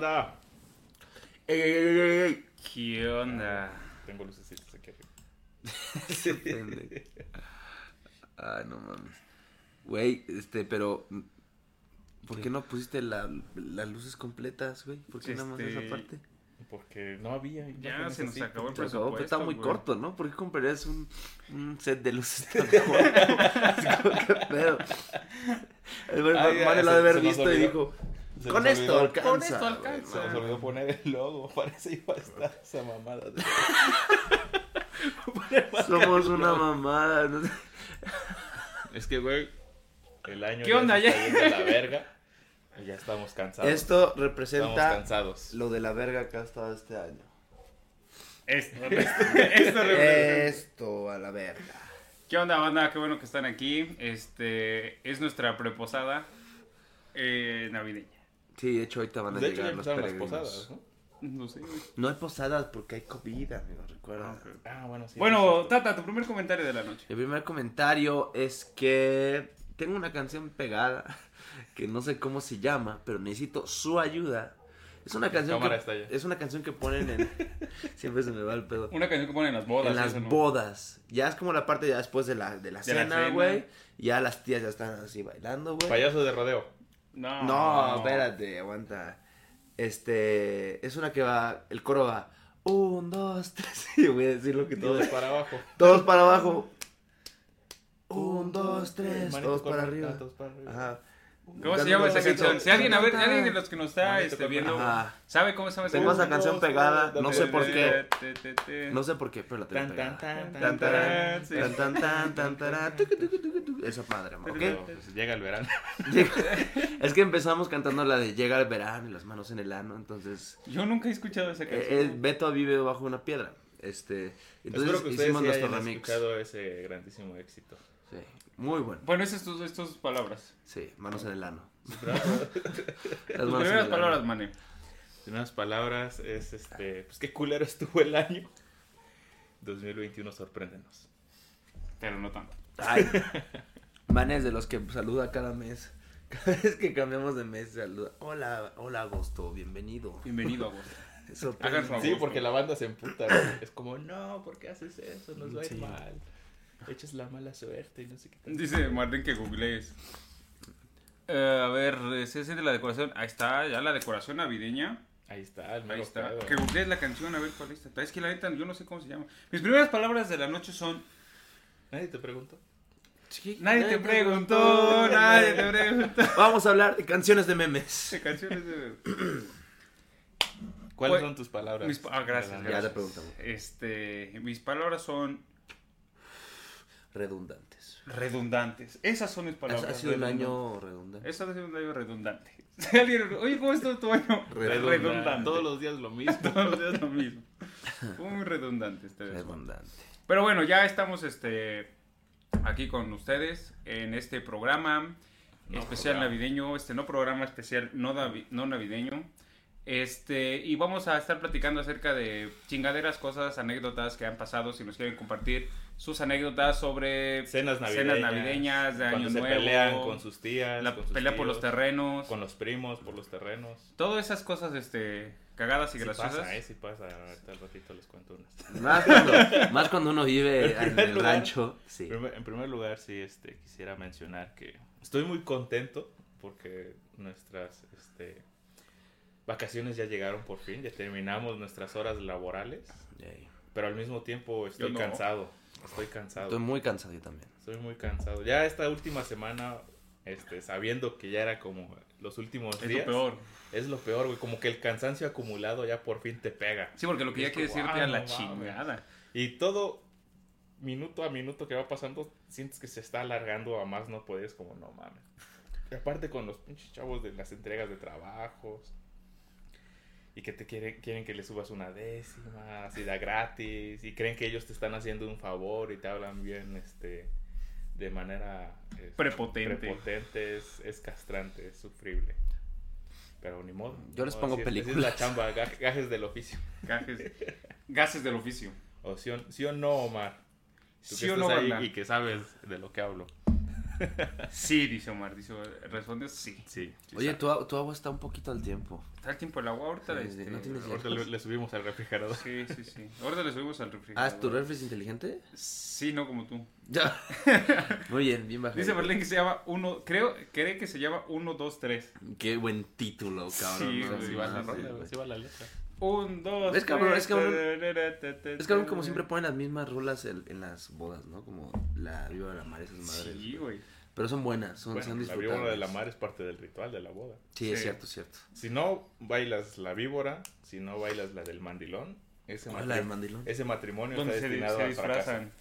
banda? Ey, ey, ey, ey, ey. ¿Qué onda? Tengo lucecitas aquí arriba. Ay, no mames. Güey, este, pero. ¿Por qué no pusiste la- las luces completas, güey? ¿Por qué nada más Este, esa parte? Porque no había. Ya se nos así. acabó el Pero acabó, pero está presupuesto, muy güey. corto, ¿no? ¿Por qué comprarías un, un set de luces tan corto? ¿Qué pedo? El güey, Ah, ya, Mane lo ha de haber visto y dijo: Se Con esto olvidó- alcanza. Con esto alcanza. Se nos no. olvidó poner el logo. Parece iba a estar esa mamada. de- Somos una mamada. no sé. Es que, güey, el año ¿Qué onda, se ya? está yendo a la verga. Y ya estamos cansados. Esto Estamos representa cansados. lo de la verga que ha estado este año. Esto, esto, esto representa- Esto a la verga. ¿Qué onda, banda? Qué bueno que están aquí. Este es nuestra preposada eh, navideña. Sí, de hecho ahorita van a De hecho, ya llegar los empezaron las peregrinos. posadas, ¿no? No sé. No hay posadas porque hay COVID, amigo, recuerda. Ok. Ah, bueno, sí. Bueno, Tata, tu primer comentario de la noche. El primer comentario es que tengo una canción pegada que no sé cómo se llama, pero necesito su ayuda. Es una canción que está allá. es una canción que ponen en siempre se me va el pedo. Una canción que ponen en las bodas. en las bodas. Ya es como la parte ya después de la de la De la cena, cena. güey. Ya las tías ya están así bailando, güey. Payaso de rodeo. No, No, espérate, aguanta. Este, es una que va, el coro va, un, dos, tres, y voy a decir lo que todos, Todos para abajo. todos para abajo, un, dos, tres, todos para ah, arriba. todos para arriba. Ajá. ¿Cómo se llama esa canción? Si alguien, a ver, alguien de los que nos está este, viendo Ajá. sabe cómo se llama esa Tengo esa canción. pegada, no sé por qué, Te, te, te. no sé por qué, pero la tengo Tan, tan, pegada. tan, Tan, tan, tan, sí. tan, tan, tan, tan, tarán, tucu, tucu, tucu, tucu. Esa madre, ¿ok? Pues, llega el verano. Es que empezamos cantando la de Llega el verano y las manos en el ano, entonces Yo nunca he escuchado esa Eh, canción. eh, Beto vive bajo una piedra. Este, entonces Espero que ustedes hicimos sí nuestro hayan remix. escuchado ese grandísimo éxito. Sí, muy bueno. Bueno, esas son estas palabras. Sí, manos en el ano. Las Tus manos en primeras el palabras, ano. mane. En unas palabras, es este. Pues qué culero estuvo el año. 2021, sorpréndenos. Pero no tanto. Ay, Man es de los que saluda cada mes. Cada vez que cambiamos de mes, saluda. Hola, hola agosto, bienvenido. Bienvenido a vos. Eso, Sí, Agosto. porque la banda se emputa. güey. Es como, no, ¿por qué haces eso? Nos va a ir Sí. mal. Echas la mala suerte y no sé qué tal. Dice Martín que googlees. Eh, a ver, ese es de la decoración. Ahí está, ya la decoración navideña. Ahí está, el Ahí está. pedo. Que googlees la canción, a ver cuál es. Es que la neta, yo no sé cómo se llama. Mis primeras palabras de la noche son. Nadie te preguntó. Nadie te preguntó, nadie te preguntó. Vamos a hablar de canciones de memes. De canciones de. ¿Cuáles Pues, son tus palabras? Mis pa- ah, gracias, la Ya gracias. te preguntamos. Este, mis palabras son Redundantes. redundantes. Esas son mis palabras. ha sido un redundantes. año redundante. Eso ha sido un año redundante. Oye, ¿cómo estuvo tu año? Redundante. Todos los días lo mismo. Todos los días lo mismo. Fue muy redundante este. Redundante. Pero bueno, ya estamos este aquí con ustedes en este programa No especial programa. navideño, este no programa especial no, davi- no navideño. Este, y vamos a estar platicando acerca de chingaderas, cosas, anécdotas que han pasado, si nos quieren compartir sus anécdotas sobre Cenas navideñas. Cenas navideñas, de cuando Año se Nuevo, pelean con sus tías. la con sus pelea por los tíos, terrenos, Con los primos por los terrenos. todas esas cosas este cagadas y Sí graciosas. pasa, eh, sí pasa. Ahorita al ratito les cuento unas. Más cuando, más cuando uno vive En en el lugar, rancho. Sí. Primer- en primer lugar, sí, este, quisiera mencionar que estoy muy contento porque nuestras este, vacaciones ya llegaron por fin, ya terminamos nuestras horas laborales, Yay. pero al mismo tiempo estoy no. cansado, estoy cansado, Estoy muy cansado yo también. estoy muy cansado. Ya esta última semana, este, sabiendo que ya era como los últimos Es lo días, peor. es lo peor, güey, como que el cansancio acumulado ya por fin te pega. Sí, porque lo que Y ya es quiere como, decirte ah, a la no mames. chingada. Y todo minuto a minuto que va pasando, sientes que se está alargando a más no puedes, como no mames. Y aparte con los pinches chavos de las entregas de trabajos. Y que te quieren, quieren que le subas una décima, así da gratis. Y creen que ellos te están haciendo un favor y te hablan bien, este, de manera este, Prepotente. prepotente. Es, es castrante, es sufrible. Pero ni modo. Yo les No, pongo así es- es películas. la chamba, ga- gajes del oficio. Gajes, gases del oficio. O sí o, sí o no, Omar. Tú que ¿Sí o estás no, ahí y que sabes de lo que hablo. Sí, dice Omar. Dice, responde sí. Sí. Oye, tu, tu agua está un poquito al tiempo. Está el tiempo el agua ahorita. Sí, este, no tienes Ahorita le, le subimos al refrigerador. Sí, sí, sí. Ahorita le subimos al Ah, refrigerador. ¿es tu refri es inteligente? Sí, no como tú. Ya. Muy bien, bien bajado. Dice Berlín que se llama uno, creo, cree que se llama 1, 2, 3. Qué buen título, cabrón. Sí, no Sí Sí, va la sí va la letra. 1, 2, Es cabrón, es cabrón. Es cabrón como siempre ponen las mismas rolas en, en las bodas, ¿no? Como la Viva de la Mar, esas madres. Sí, güey. Pero son buenas, son, Bueno, son la disfrutables. víbora de la mar es parte del ritual de la boda. Sí, es Sí. cierto, es cierto. Si no bailas la víbora, si no bailas la del mandilón, ese, ¿Cuál es la del matri- mandilón? ese matrimonio está se, destinado se disfrazan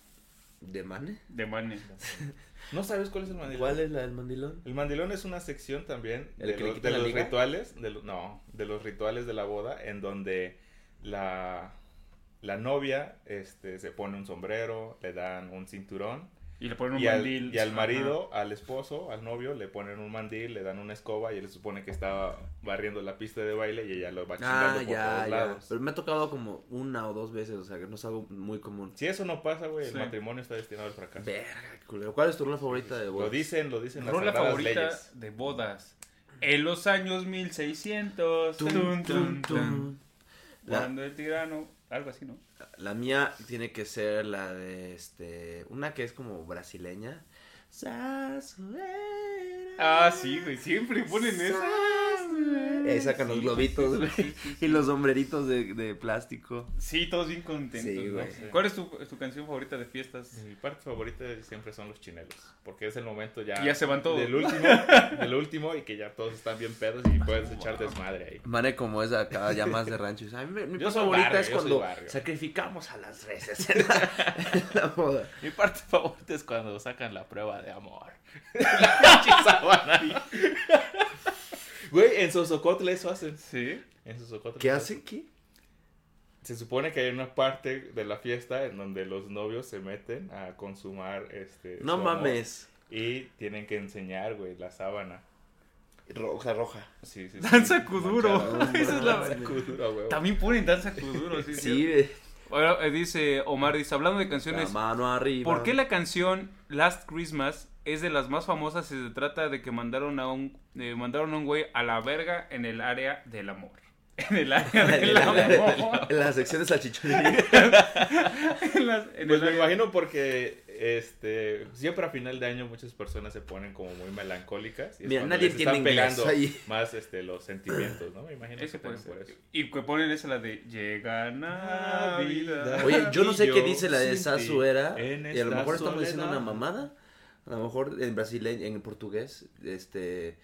¿De Mane? de mane. ¿No sabes cuál es el mandilón? ¿Cuál es la del mandilón? El mandilón es una sección también ¿El de que los, de rituales, de lo- no, de los rituales de la boda, en donde la, la novia este, se pone un sombrero, le dan un cinturón, Y le ponen un y al, mandil. y al Ajá. marido, al esposo, al novio, le ponen un mandil, le dan una escoba y él se supone que está barriendo la pista de baile y ella lo va chingando Ah, por ya, todos ya. lados. Pero me ha tocado como una o dos veces, o sea, que no es algo muy común. Si eso no pasa, güey, Sí. el matrimonio está destinado al fracaso. Verga, culero. ¿Cuál es tu rola favorita de Lo bodas? dicen, lo dicen las Rola sagradas favorita leyes. de bodas. En los años 1600. Tum, tum, tum. Cuando el tirano. Algo así, ¿no? la mía tiene que ser la de este. Una que es como brasileña. Ah, sí, güey. Siempre ponen esa. Ahí sacan los globitos, sí, güey. sí, sí, sí. Y los sombreritos de, de plástico. Sí, todos bien contentos. Sí, ¿no? güey. ¿Cuál es tu, tu canción favorita de fiestas? Mi parte favorita siempre son los chinelos, porque es el momento ya, Ya se van todos. del último, del último y que ya todos están bien pedos y puedes echar desmadre ahí. Mane como es acá ya más de rancho. dice, "Ay, mi, mi Yo parte favorita barrio, es cuando barrio". sacrificamos a las reses en la, en la boda. Mi parte favorita es cuando sacan la prueba de amor. la pinche. Güey, en Sosocotle eso hacen. Sí. En Sosocotle ¿Qué hacen? ¿Qué? Se supone que hay una parte de la fiesta en donde los novios se meten a consumar este. No su amor mames. Y tienen que enseñar, güey, la sábana. Roja, roja. Sí, sí, sí. Danza Kuduro. Manchada. Esa es la Danza Kuduro, güey. También ponen danza Kuduro, sí. Sí, sí. de- Ahora eh, dice Omar, dice, hablando de la canciones, mano arriba. ¿por qué la canción Last Christmas es de las más famosas si se trata de que mandaron a un, eh, mandaron a un güey a la verga en el área del amor? En el área del amor. En la sección de salchichonería. Pues el me área- imagino porque este siempre a final de año muchas personas se ponen como muy melancólicas. Y Mira, nadie les entiende están inglés pegando ahí. más este, los sentimientos, ¿no? Me imagino Eso que puede también por ser. eso. Y que ponen esa la de Llega Navidad. Oye, yo no sé Y qué dice la de Sazuera. en Y a lo mejor estamos diciendo una mamada. A lo mejor en brasileño, en portugués, este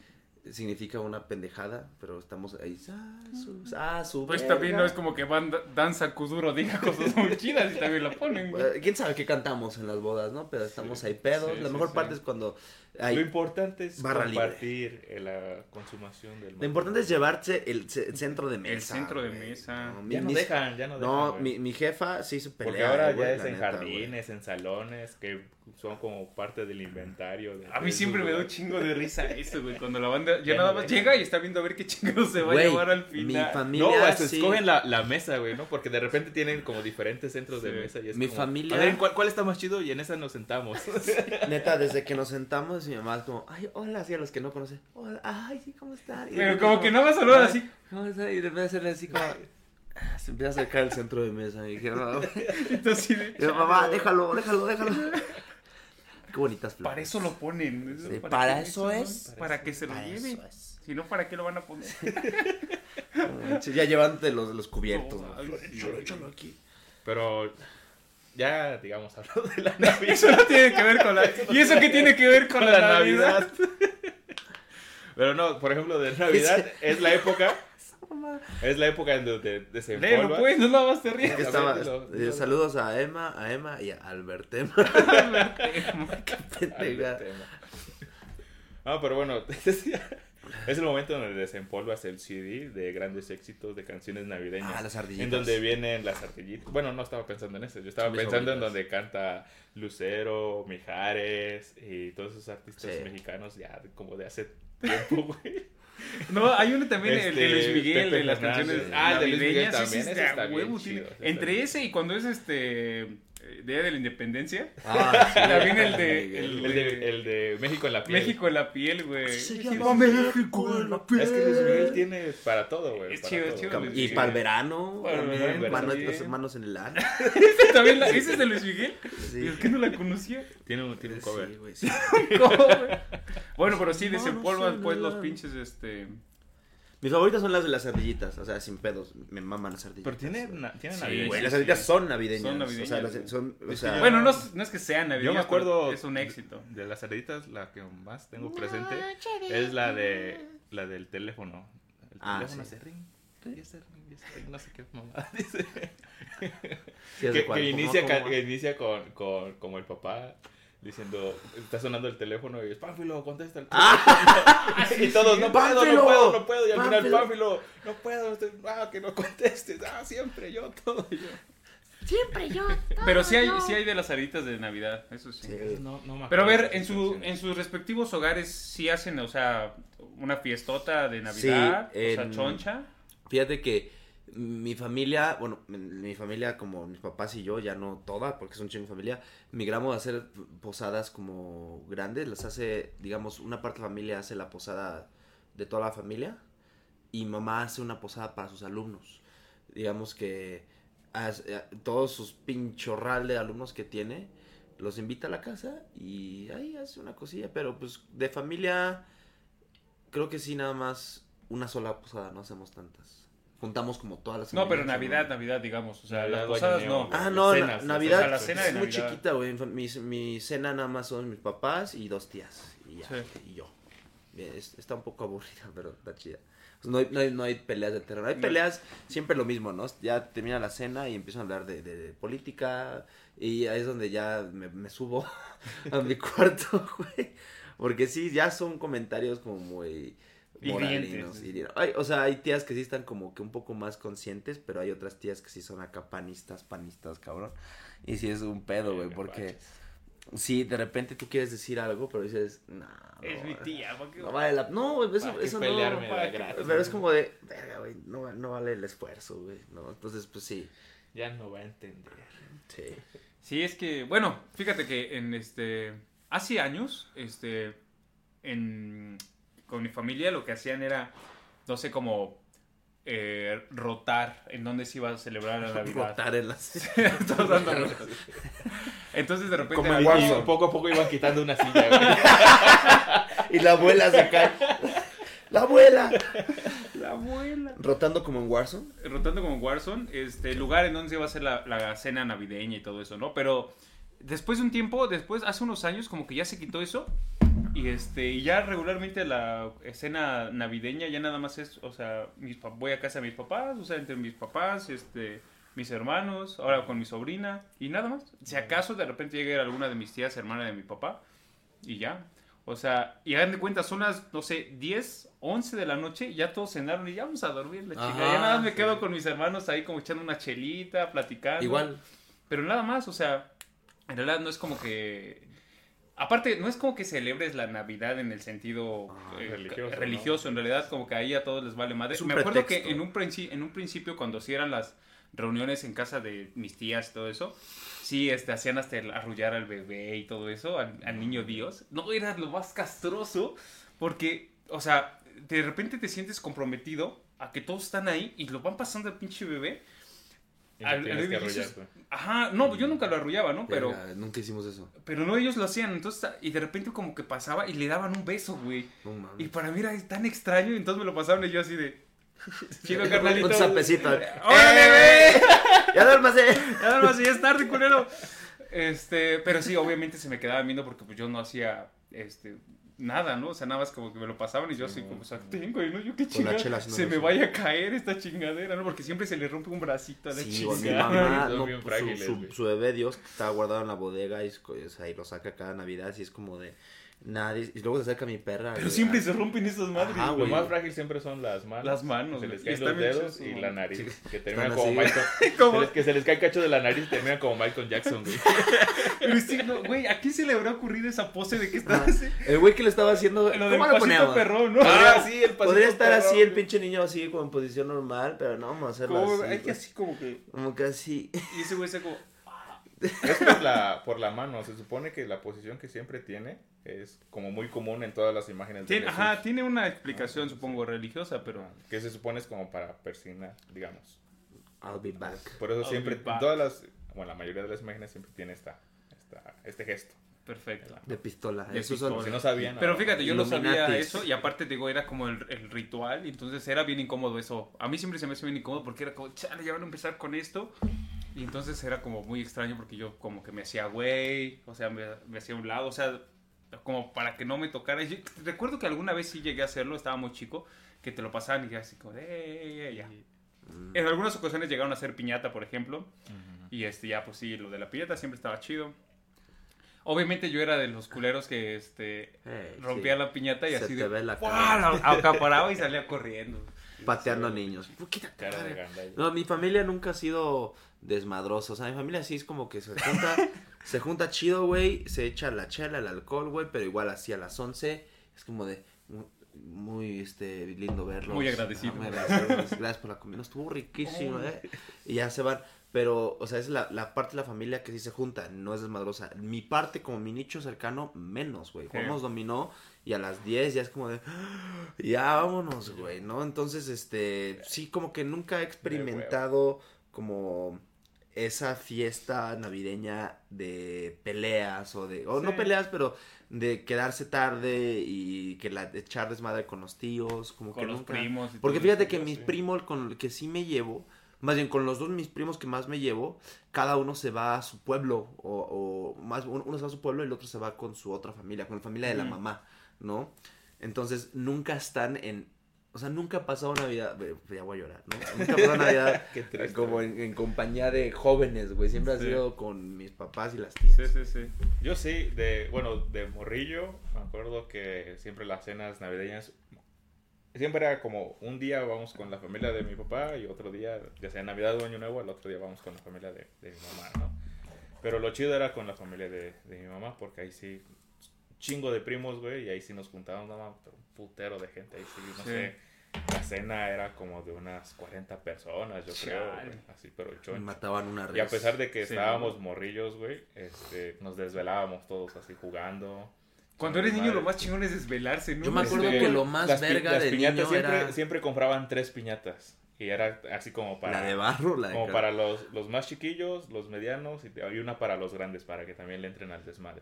significa una pendejada, pero estamos ahí. Sasu, sasu, Pues verga. también no es como que van danza Kuduro diga cosas muy chidas y también la ponen, güey. ¿Quién sabe qué cantamos en las bodas, no? Pero estamos ahí pedos. sí, la mejor sí. parte es cuando Lo importante es compartir eh, la consumación del Lo importante es llevarse el ce- centro de mesa. El centro de mesa. No, mi- Ya no mis- dejan, ya no dejan. No, mi, mi jefa sí hizo pelea. Porque ahora ya es en neta, jardines, en salones, que son como parte del inventario. de- A mí siempre me da un chingo de risa eso, güey. Cuando la banda ya nada no más llega y está viendo a ver qué chingados se va a llevar al Mi final. familia No, hasta sí- escogen la, la mesa, güey, ¿no? Porque de repente tienen como diferentes centros de mesa. Y es Mi como, familia- A ver, ¿cuál, ¿cuál está más chido? Y en esa nos sentamos. Neta, desde que nos sentamos, mi mamá es como, ay, hola, así a los que no conocen. Hola, ay, sí, ¿cómo están? Y Pero como que no va a saludar "Ay, así. ¿Cómo están? Y de repente hacerle así como, ah, se empieza a acercar el centro de mesa. Y dije, no, Entonces, sí, de- y yo, mamá, déjalo, déjalo, déjalo. Qué bonitas flores. Para eso lo ponen. Sí, para eso ¿no? es. Para que se lo lleven. es. Si no, ¿para qué lo van a poner? Sí, ya llevándote los, los cubiertos. No, ¿no? Échalo, échalo aquí. Pero ya, digamos, hablando de la Navidad. Eso no tiene que ver con la... ¿Y eso qué tiene que ver con, la, la Navidad? Navidad. Pero no, por ejemplo, de Navidad es la época. Es la época en donde Léelo, desempolvas. pues, no la vas a Es rir. que A estaba, eh, saludos a Emma, a Emma y a Albertema. Qué pendeja. Ah, pero bueno, te decía, es el momento donde desempolvas el CD de grandes éxitos de canciones navideñas. Ah, las ardillitas. En donde vienen las ardillitas. Bueno, no estaba pensando en eso. Yo estaba Son pensando en donde canta Lucero, Mijares y todos esos artistas Sí. mexicanos ya como de hace tiempo, güey. No, hay uno también, el de Este, Luis Miguel, Pepe de las Fernández. canciones Ah, el de Luis Miguel también, ese está bien chido, está Entre bien. ese y cuando es este Día de la Independencia. Ah, sí. También el de- El de, el de México en la piel. México en la piel, güey. Se Sí, llama sí, México en la piel. Es que Luis Miguel tiene para todo, güey. Es chido, chido, Y para el verano, Para el también, verano manos, manos en el ano. ¿Ese también la- ¿Ese es de Luis Miguel? Sí. ¿Por qué no la conocía? Tiene un, tiene un cover. Sí, güey, sí. ¿Cómo, güey? Bueno, pero sí, desempolvan pues el los pinches, este... Mis favoritas son las de las ardillitas, o sea, sin pedos. Me maman las ardillitas. Pero tiene, na- tiene Sí, navideña. Güey, sí, las sí. ardillitas son navideñas. Son O sea, navideñas, las- son, o sea, Bueno, no, es- no es que sea navideño, Yo me acuerdo. es un éxito. De las cerditas, la que más tengo presente es la de la del teléfono. El Ah, teléfono sí. hace ring. y ese ring, y ese ring, no sé qué mamá dice. sí, que, cuál, que ¿cómo, inicia, cómo que inicia con, con como el papá diciendo, está sonando el teléfono y es Pánfilo, contesta el teléfono. y todos, no puedo, no Pánfilo, puedo, no puedo. Y al final, Pánfilo. Pánfilo, no puedo, estoy- ah, que no contestes, ah, siempre yo, todo yo. Siempre yo. Pero sí hay, todo sí hay de las aritas de Navidad, eso sí. Sí. No, no me Pero a ver, en, su, en sus respectivos hogares sí hacen, o sea, una fiestota de Navidad, Sí, o sea, en- choncha. Fíjate que mi familia, bueno, mi- mi familia como mis papás y yo, ya no toda, porque es un chingo familia, migramos a hacer posadas como grandes, las hace, digamos, una parte de la familia hace la posada de toda la familia y mamá hace una posada para sus alumnos. Digamos que hace- eh, todos sus pinchorral de alumnos que tiene, los invita a la casa y ahí hace una cosilla, pero pues de familia creo que sí nada más una sola posada, no hacemos tantas. Juntamos como todas las No, pero Navidad, ¿no? Navidad, digamos, o sea, Navidad, las posadas no. Ah, no, Cenas, Navidad o sea, la cena de es muy Navidad. chiquita, güey. Mi, mi cena nada más son mis papás y dos tías. Y ya, Sí. y yo. Es- está un poco aburrida, pero está chida. Pues no, hay, no, hay, no hay peleas de terror. Hay peleas, siempre lo mismo, ¿no? Ya termina la cena y empiezo a hablar de, de- de política. Y ahí es donde ya me, me subo a mi cuarto, güey. Porque sí, ya son comentarios como muy moralinos. Hirientes. hirientes. Ay, o sea, hay tías que sí están como que un poco más conscientes, pero hay otras tías que sí son acá panistas, panistas, cabrón. Y sí es un pedo, güey, porque sí, de repente tú quieres decir algo, pero dices, no, Es mi tía, ¿por qué? no vale la... No, eso, ¿Para eso pelearme no... de gratis? Pero es como de, verga, güey, no, no vale el esfuerzo, güey, ¿no? Entonces, pues sí, Ya no va a entender. sí. Sí, es que, bueno, fíjate que en este, hace años, este, en, con mi familia lo que hacían era, no sé, como eh, rotar en dónde se iba a celebrar la Navidad. Rotar en las... Entonces de repente... Como en la- y poco a poco iban quitando una silla, güey. y la abuela se cae. ¡La abuela! La abuela. Rotando como en Warzone. rotando como Warzone, este, lugar en donde se iba a hacer la, la cena navideña y todo eso, ¿no? Pero después de un tiempo, después, hace unos años, como que ya se quitó eso. Y este, y ya regularmente la escena navideña ya nada más es, o sea, mis, voy a casa de mis papás, o sea, entre mis papás, este, mis hermanos, ahora con mi sobrina, y nada más. Si acaso de repente llega alguna de mis tías, hermana de mi papá, y ya. O sea, y hagan de cuenta, son las, no sé, 10, 11 de la noche, ya todos cenaron y ya vamos a dormir, la chica. Ajá, ya nada más me quedo con mis hermanos ahí como echando una chelita, platicando. Igual. Pero nada más, o sea, en realidad no es como que... Aparte, no es como que celebres la Navidad en el sentido Ah, eh, religioso, religioso, ¿no? en realidad como que ahí a todos les vale madre. Me acuerdo pretexto. que en un, princi- en un principio cuando hacían las reuniones en casa de mis tías y todo eso, sí, este, hacían hasta arrullar al bebé y todo eso, al, al niño Dios. No, era lo más castroso porque, o sea, de repente te sientes comprometido a que todos están ahí y lo van pasando al pinche bebé. Al- al- que dices-. Ajá, no, yo nunca lo arrullaba, ¿no? Pero, Verga, nunca hicimos eso. pero no, ellos lo hacían, entonces, y de repente como que pasaba y le daban un beso, güey. No mames. Y para mí era tan extraño, y entonces me lo pasaron y yo así de... Chico carnalito. Un zapecito. ¡Órale, güey! ¡Ya duérmase! Ya más, ya es tarde, culero. Este, pero sí, obviamente se me quedaba viendo porque pues yo no hacía, este, nada, ¿no? O sea, nada más como que me lo pasaban y yo así como, o sea, tengo, no, yo qué chingada, se me vaya a caer esta chingadera, ¿no? Porque siempre se le rompe un bracito a la Sí, o mi chingada. mamá, no, su- su, bebé Dios está guardado en la bodega y, o sea, y lo saca cada Navidad y es como de nadie. Y luego se acerca mi perra. Pero siempre ah, se rompen esas madres, Ajá, Lo más frágil siempre son las manos. Las manos, Se les Y caen los dedos y la nariz. Sí. Que terminan como así. Michael. Se les- que se les cae el cacho de la nariz y terminan como Michael Jackson, güey. Pero sí, no, güey, ¿a quién se le habrá ocurrido esa pose de que está Ajá. así? El güey que lo estaba haciendo. Lo del ¿Cómo lo pasito poníamos? perrón, ¿no? Ah, sí, el Podría estar perrón, así el pinche niño así como en posición normal, pero no vamos a hacerlo Como, así. hay que así como que... Como que así. Y ese güey está como... Es por la, por la mano. Se supone que la posición que siempre tiene es como muy común en todas las imágenes de Tiene, Jesús. ajá, tiene una explicación, supongo, religiosa, pero... Que se supone es como para persignar, digamos. I'll be back. Por eso I'll siempre, todas las, bueno, la mayoría de las imágenes siempre tiene esta, esta, este gesto. Perfecto. De pistola. De son- pistola. Si no sabían. Pero fíjate, yo no sabía eso y aparte te digo, era como el, el ritual y entonces era bien incómodo eso. A mí siempre se me hace bien incómodo porque era como, chale, ya van a empezar con esto. Y entonces era como muy extraño porque yo como que me hacía güey, o sea, me, me hacía un lado, o sea, como para que no me tocara. Yo recuerdo que alguna vez sí llegué a hacerlo, estaba muy chico, que te lo pasaban y ya así como, de, "Eh, eh, ya. Mm. En algunas ocasiones llegaron a hacer piñata, por ejemplo. Ujú. Y este, ya, pues sí, lo de la piñata siempre estaba chido. Obviamente yo era de los culeros que este Hey, rompía sí. la piñata y Se así te de ve la acaparaba y salía corriendo. Pateando niños. Quítate, Cara de. No, mi familia nunca ha sido desmadrosa. O sea, mi familia sí es como que se junta, se junta chido, güey. Se echa la chela, el alcohol, güey. Pero igual así a las 11 es como de muy, este, lindo verlos. Muy agradecido. Ah, muy agradecido. Gracias por la comida. Estuvo riquísimo, eh. Y ya se van. Pero, o sea, es la, la parte de la familia que sí se junta, no es desmadrosa. Mi parte, como mi nicho cercano, menos, güey. Jugamos dominó y a las 10 ya es como de, "Ah, ya vámonos, güey, ¿no? Entonces, este, sí, como que nunca he experimentado como esa fiesta navideña de peleas o de, o no peleas, pero de quedarse tarde y que la echar desmadre con los tíos, como Con que los nunca. primos. y Porque fíjate que mis sí. primos con el que sí me llevo, más bien con los dos mis primos que más me llevo, cada uno se va a su pueblo o, o más uno se va a su pueblo y el otro se va con su otra familia, con la familia de la mamá, ¿no? Entonces nunca están en o sea, nunca ha pasado Navidad, ve, ya voy a llorar, ¿no? Nunca ha pasado Navidad Qué triste, como en, en compañía de jóvenes, güey. Siempre ha Sí. sido con mis papás y las tías. Sí, sí, sí. Yo sí, de, bueno, de morrillo, me acuerdo que siempre las cenas navideñas, siempre era como un día vamos con la familia de mi papá y otro día, ya sea Navidad o Año Nuevo, el otro día vamos con la familia de, de mi mamá, ¿no? Pero lo chido era con la familia de, de mi mamá, porque ahí sí, chingo de primos, güey, y ahí sí nos juntábamos, no pero un putero de gente, ahí sí, no Sí. sé, la cena era como de unas 40 personas, yo creo, güey, así, pero choncho. mataban una res. Y a pesar de que Sí, estábamos morrillos, güey, este, nos desvelábamos todos así jugando. Cuando eres niño lo más chingón es desvelarse, ¿no? Yo me acuerdo Este, que lo más las verga las de piñatas niño siempre, era siempre compraban tres piñatas. Y era así como para... la de barro, la de Como para los, los más chiquillos, los medianos, y había una para los grandes, para que también le entren al desmadre.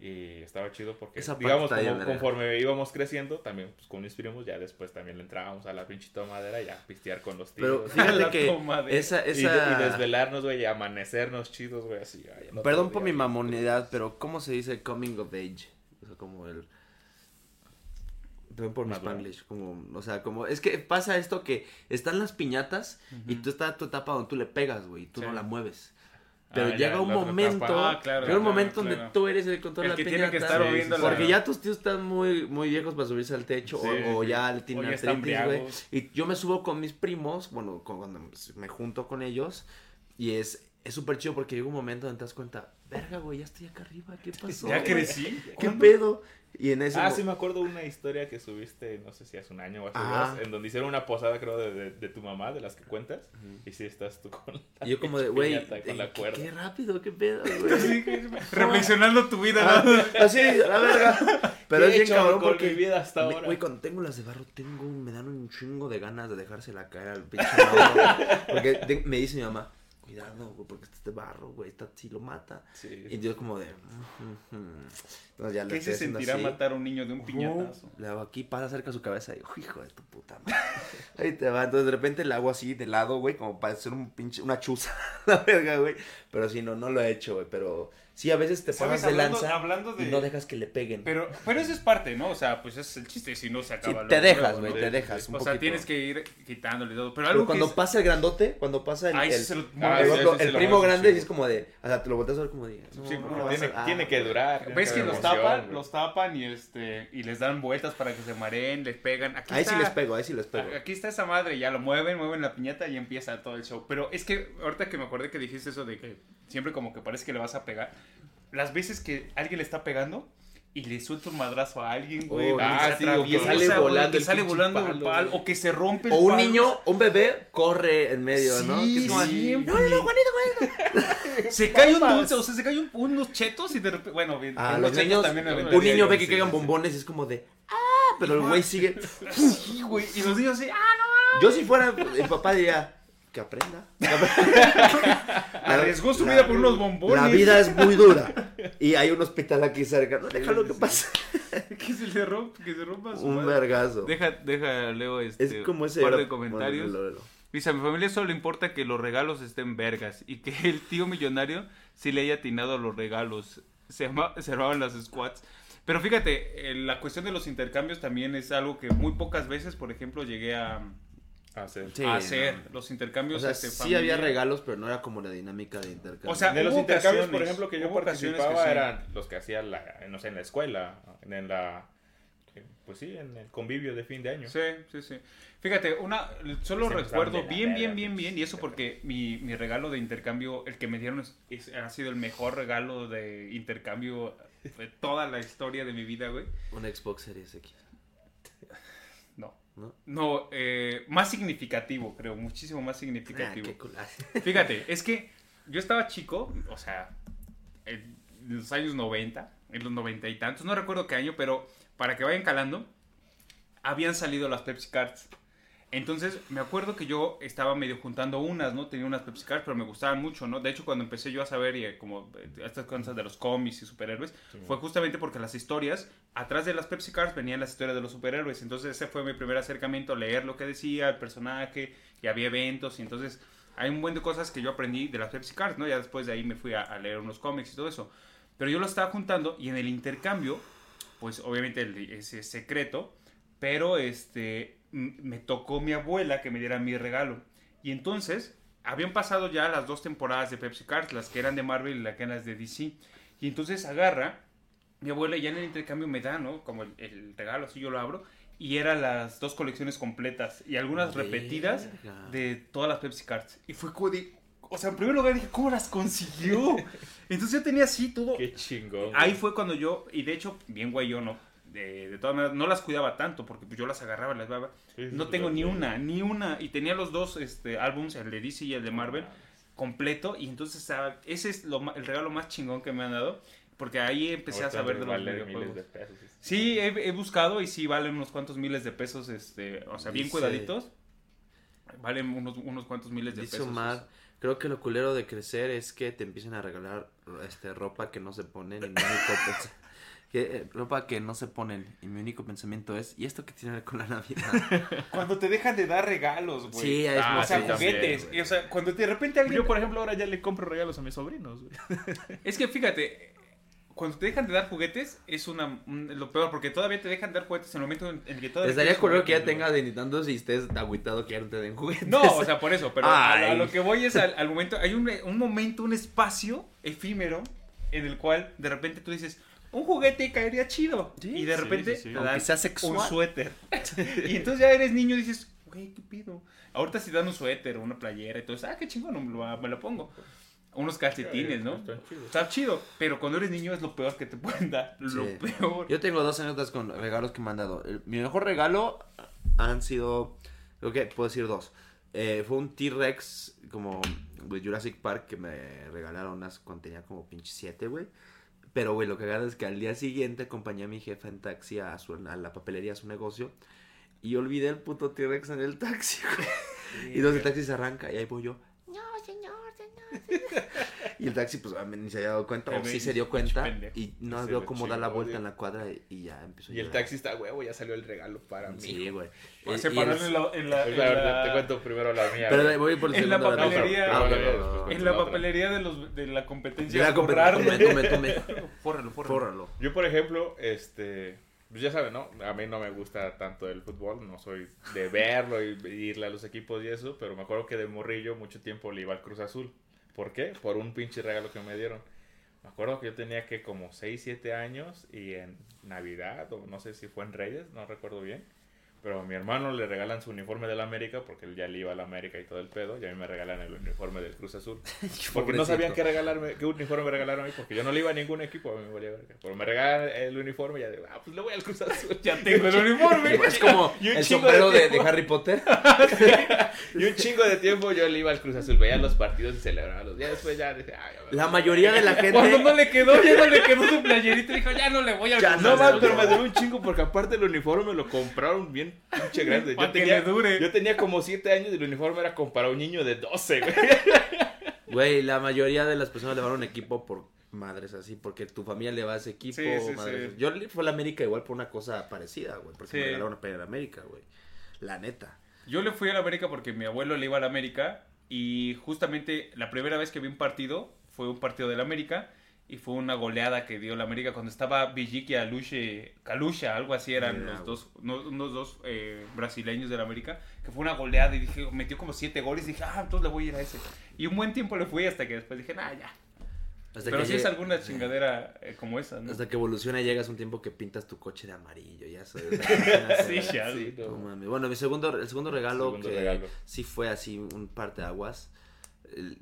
Y estaba chido porque, Esa digamos, como, conforme íbamos creciendo, también pues, primos, ya después también le entrábamos a la pinche tomadera y a pistear con los tíos. Pero fíjate que esa, Y, esa... y desvelarnos, güey, y amanecernos chidos, güey, así. ay, Perdón por mi mamonidad, pero ¿cómo se dice coming of age? O sea, como el... Por mi spanglish, como, o sea, como, es que pasa esto que están las piñatas y tú estás tu etapa donde tú le pegas, güey, y tú Sí. no la mueves. Pero Ah, ya, llega un la momento. Ah, claro, llega un momento claro. donde tú eres el control El de que la tiene que piñata. estar Sí, la... Porque ya tus tíos están muy, muy viejos para subirse al techo Sí, o, ya O tienen artritis, güey. Y yo me subo con mis primos, bueno, con- cuando me junto con ellos, y es es súper chido porque llega un momento donde te das cuenta, verga, güey, ya estoy acá arriba, ¿qué pasó? Ya crecí. ¿Qué pedo? Y en ese Ah, sí, me acuerdo una historia que subiste, no sé si hace un año o hace Ah. dos, en donde hicieron una posada, creo, de, de, de tu mamá, de las que cuentas. Y sí, estás tú con la y yo como de, güey, eh, qué, rápido, qué pedo, güey. Reflexionando tu vida, Ah, ¿no? así, a la verga. Pero ¿Qué es he bien hecho cabrón con porque. mi vida hasta me- ahora? Güey, cuando tengo las de barro, tengo, un- me dan un chingo de ganas de dejársela caer al pinche porque de- me dice mi mamá, cuidado, güey, porque este es de barro, güey, esta sí lo mata. Sí. Y yo como de. "Mm, mm, mm". Entonces ya le ¿Qué se sentirá así. matar a un niño de un piñatazo? Le hago aquí, pasa cerca de su cabeza y digo, hijo de tu puta madre. Ahí te va. Entonces de repente le hago así de lado, güey, como para hacer un pinche, una chuza, la verga, güey. Pero sí, no, no lo he hecho, güey. Pero sí, a veces te ¿Sabes? pasas de Hablando- lanza hablando de- y no dejas que le peguen. Pero, pero eso es parte, ¿no? O sea, pues es el chiste, si no se acaba Sí, luego, te dejas, güey, te dejas un O sea, poquito. tienes que ir quitándole todo. Pero Pero algo cuando que es- pasa el grandote, cuando pasa el, Ahí sí el- se lo... Ah, el sí, otro- sí, sí, el lo primo grande, sí es como de, o sea, te lo volteas a ver como de, no, Sí, no a- tiene, ah, que durar. tiene ¿Ves que los tapan? Los tapan y este y les dan vueltas para que se mareen, les pegan. Aquí Ahí está, sí les pego, ahí sí les pego. Aquí está esa madre, ya lo mueven, mueven la piñata y empieza todo el show. Pero es que ahorita que me acordé que dijiste eso de que siempre como que parece que le vas a pegar. Las veces que alguien le está pegando, y le suelta un madrazo a alguien, güey. Oh, que ah, sí, o que sale volando que el sale volando el palo, palo, o que se rompe el O un palo. niño, un bebé, corre en medio, ¿no? Sí, Que como, sí. no, no, no, Juanito, Juanito. Se cae un dulce, o sea, se cae un- unos chetos y de repente, bueno, bien, Ah, los los niños, también me un niño ve que sí, caigan sí. bombones y es como de, ah, pero el güey sigue. Sí, güey, y los niños así, ah, Yo si fuera el papá diría, que aprenda. Que aprenda. Arriesgó su La- vida por unos bombones. La vida es muy dura. Y hay un hospital aquí cerca. No, déjalo que pase. que se le rompa, que se rompa su Un vergazo. Deja, deja, Leo, este, Es como ese. un par de bueno, comentarios. lo- lo- Dice, a mi familia solo le importa que los regalos estén vergas y que el tío millonario sí le haya atinado a los regalos. Se, se llamaban las squats. Pero fíjate, eh, la cuestión de los intercambios también es algo que muy pocas veces, por ejemplo, llegué a, Ah, sí. Hacer. no. Los O intercambios sea, este, sí familia- había regalos, pero no era como la dinámica de intercambio. O sea, de los intercambios, por ejemplo, que yo participaba que sí. eran los que hacía la, no sé, en la escuela, en la, pues sí, en el convivio de fin de año. Sí, sí, sí. Fíjate, una, solo recuerdo bien, bien, bien, bien, y eso porque mi, mi regalo de intercambio, el que me dieron, es- es- ha sido el mejor regalo de intercambio de toda la historia de mi vida, güey. un Xbox Series X. No. Eh, más significativo, creo, muchísimo más Ah, significativo. qué cool. Fíjate, es que yo estaba chico, o sea, en los años 90, en los 90 y tantos, no recuerdo qué año, pero para que vayan calando, habían salido las Pepsi Cards. Entonces, me acuerdo que yo estaba medio juntando unas, ¿no? Tenía unas Pepsi Cards, pero me gustaban mucho, ¿no? De hecho, cuando empecé yo a saber y eh, como eh, estas cosas de los cómics y superhéroes, fue justamente porque las historias, atrás de las Pepsi Cards venían las historias de los superhéroes. Entonces, ese fue mi primer acercamiento, leer lo que decía el personaje, y había eventos, y entonces hay un buen de cosas que yo aprendí de las Pepsi Cards, ¿no? Ya después de ahí me fui a, a leer unos cómics y todo eso. Pero yo lo estaba juntando y en el intercambio, pues obviamente el- ese secreto, pero este me tocó mi abuela que me diera mi regalo. Y entonces habían pasado ya las dos temporadas de Pepsi Cards, las que eran de Marvel y las que eran las de DC. Y entonces agarra mi abuela ya en el intercambio me da, ¿no? Como el, el regalo, así yo lo abro. Y eran las dos colecciones completas y algunas repetidas de todas las Pepsi Cards. Y fue como de... O sea, en primer lugar dije, ¿cómo las consiguió? Entonces yo tenía así todo... Qué chingón. Ahí fue cuando yo, y de hecho, bien güey yo, ¿no? De, de todas maneras, no las cuidaba tanto porque pues, yo las agarraba, las daba. Sí, No tengo ni una, ni una. Y tenía los dos este, álbums, el de DC y el de Marvel, completo. Y entonces, ah, ese es lo, el regalo más chingón que me han dado. Porque ahí empecé a saber de los vale videojuegos. de pesos. Sí, he, he buscado y sí valen unos cuantos miles de pesos, este, o sea, bien cuidaditos. Valen unos, unos cuantos miles de Dice pesos. Omar, creo que lo culero de crecer es que te empiecen a regalar este ropa que no se mi único pens- que, eh, ropa que no se ponen y mi único pensamiento es ¿y esto qué tiene que ver con la Navidad? Cuando te dejan de dar regalos, güey. Sí, es Ah, o sea, sí, también, juguetes. y, o sea, cuando de repente alguien Yo, por ejemplo, ahora ya le compro regalos a mis sobrinos. güey. Es que fíjate, cuando te dejan de dar juguetes es una un- lo peor porque todavía te dejan de dar juguetes en el momento en, en el que todavía Les daría culero que ya tenga de Nintendo si estés agüitado que ya no te den juguetes. No, o sea, por eso, pero a, a lo que voy es al, al momento, hay un, un momento, un espacio efímero en el cual de repente tú dices, un juguete caería chido. Sí, y de repente sí, sí. te Aunque dan sea sexual. un suéter. y entonces ya eres niño y dices, güey, ¿qué pido? Ahorita si dan un suéter o una playera y todo eso, ah, qué chingón, me lo, me lo pongo. Unos calcetines, ¿no? Está chido, pero cuando eres niño es lo peor que te pueden dar. Lo Sí. peor. Yo tengo dos anécdotas con regalos que me han dado. El- mi mejor regalo han sido, creo que puedo decir dos. Eh, fue un T-Rex como de Jurassic Park que me regalaron unas cuando tenía como pinche siete, güey. Pero, güey, lo que gana es que al día siguiente acompañé a mi jefa en taxi a, su, a la papelería, a su negocio. Y olvidé el puto T-Rex en el taxi, güey. Y entonces el taxi se arranca y ahí voy yo. No, señor, señor. Y el taxi, pues, ni se había dado cuenta, o sí se dio cuenta. Y no Se veo cómo da la vuelta en la cuadra y, ya empezó a Y el llorar. taxista, huevo, ya salió el regalo para mí. Sí, güey. Separarle el- la- en la, Pues, en la- Te cuento primero la mía. Pero voy por el En la papelería. En no, la no, no. en la papelería de, los, de la competencia. Fórralo. Fórralo. Yo, por ejemplo, este. Pues ya saben, ¿no? A mí no me gusta tanto el fútbol, no soy de verlo y, irle a los equipos y eso, pero me acuerdo que de morrillo mucho tiempo le iba al Cruz Azul. ¿Por qué? Por un pinche regalo que me dieron. Me acuerdo que yo tenía que como 6, 7 años y en Navidad, o no sé si fue en Reyes, no recuerdo bien, Pero a mi hermano le regalan su uniforme de la América porque él ya le iba a la América y todo el pedo. Y a mí me regalan el uniforme del Cruz Azul. Porque no sabían qué regalarme, qué uniforme me regalaron a mí porque yo no le iba a ningún equipo. A mí me valía verga. Pero me regalan el uniforme y ya digo, ah, pues le voy al Cruz Azul. Ya tengo el uniforme. Es como Y un el sombrero de de, de tiempo. Harry Potter. Y un chingo de tiempo yo le iba al Cruz Azul, veía los partidos y celebraba los días. Después ya dije, ay, La mayoría de la Cuando gente. no le quedó, ya no le quedó su playerita. Dijo, ya no le voy a Ya No, más, man, pero me duró un chingo porque aparte el uniforme lo compraron bien pinche grande. Yo tenía, dure. yo tenía como 7 años y el uniforme era como para un niño de 12, güey. Güey, la mayoría de las personas le van a un equipo por madres así, porque tu familia le va a ese equipo. Sí, sí, madres. sí. Yo le fui a la América igual por una cosa parecida, güey, porque Sí. me regalaron una pelea de América, güey. La neta. Yo le fui a la América porque mi abuelo le iba a la América y justamente la primera vez que vi un partido fue un partido de la América y fue una goleada que dio la América cuando estaba Villique Aluche, Calucha, algo así eran los dos, no- unos dos eh, brasileños de la América, que fue una goleada y dije, metió como siete goles y dije, ah, entonces le voy a ir a ese. Y un buen tiempo le fui hasta que después dije, nah, ya. Hasta Pero que sí es alguna chingadera eh, como esa, ¿no? Hasta que evoluciona y llegas a un tiempo que pintas tu coche de amarillo, ya sabes. Sí, ya. Sí, no. Bueno, mi segundo, el segundo regalo Segundo que regalo. sí fue así un parte de aguas. el-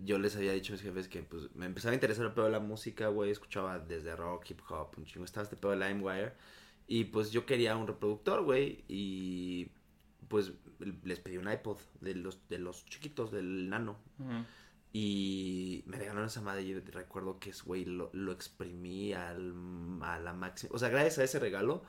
Yo les había dicho a mis jefes que pues me empezaba a interesar el pedo de la música, güey. Escuchaba desde rock, hip hop, un chingo. Estaba este pedo de LimeWire. Y pues yo quería un reproductor, güey. Y pues les pedí un iPod de los, de los chiquitos, del nano. Ujú. Y me regalaron esa madre y recuerdo que es, güey, lo, lo exprimí al, a la máxima. O sea, gracias a ese regalo,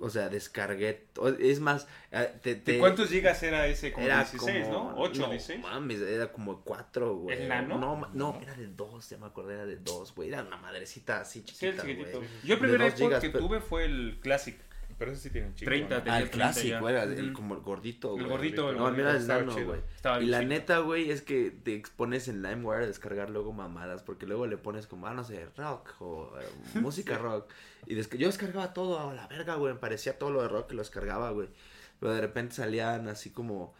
o sea, descargué. Es más, eh, te, ¿De te- cuántos gigas era ese? Como era 16, como- ¿no? 8, no, 16. mames, era como 4, güey. ¿El nano? No, no, era de 2, ya me acordé, era de 2, güey. Era una madrecita así Sí, el chiquita, chiquitito. güey. Yo el De primer iPod que pero- tuve fue el Classic. Pero ese sí tiene un chingo. 30 ¿no? tenía 30 clásico, ya. era el, como el gordito, El güey. gordito, el No, el mío era el Estaba nano, güey. Y la chido. neta, güey, es que te expones en LimeWire a descargar luego mamadas, porque luego le pones como, ah, no sé, rock o eh, música rock. Y desca- yo descargaba todo a la verga, güey, me parecía todo lo de rock que lo descargaba, güey. Pero de repente salían así como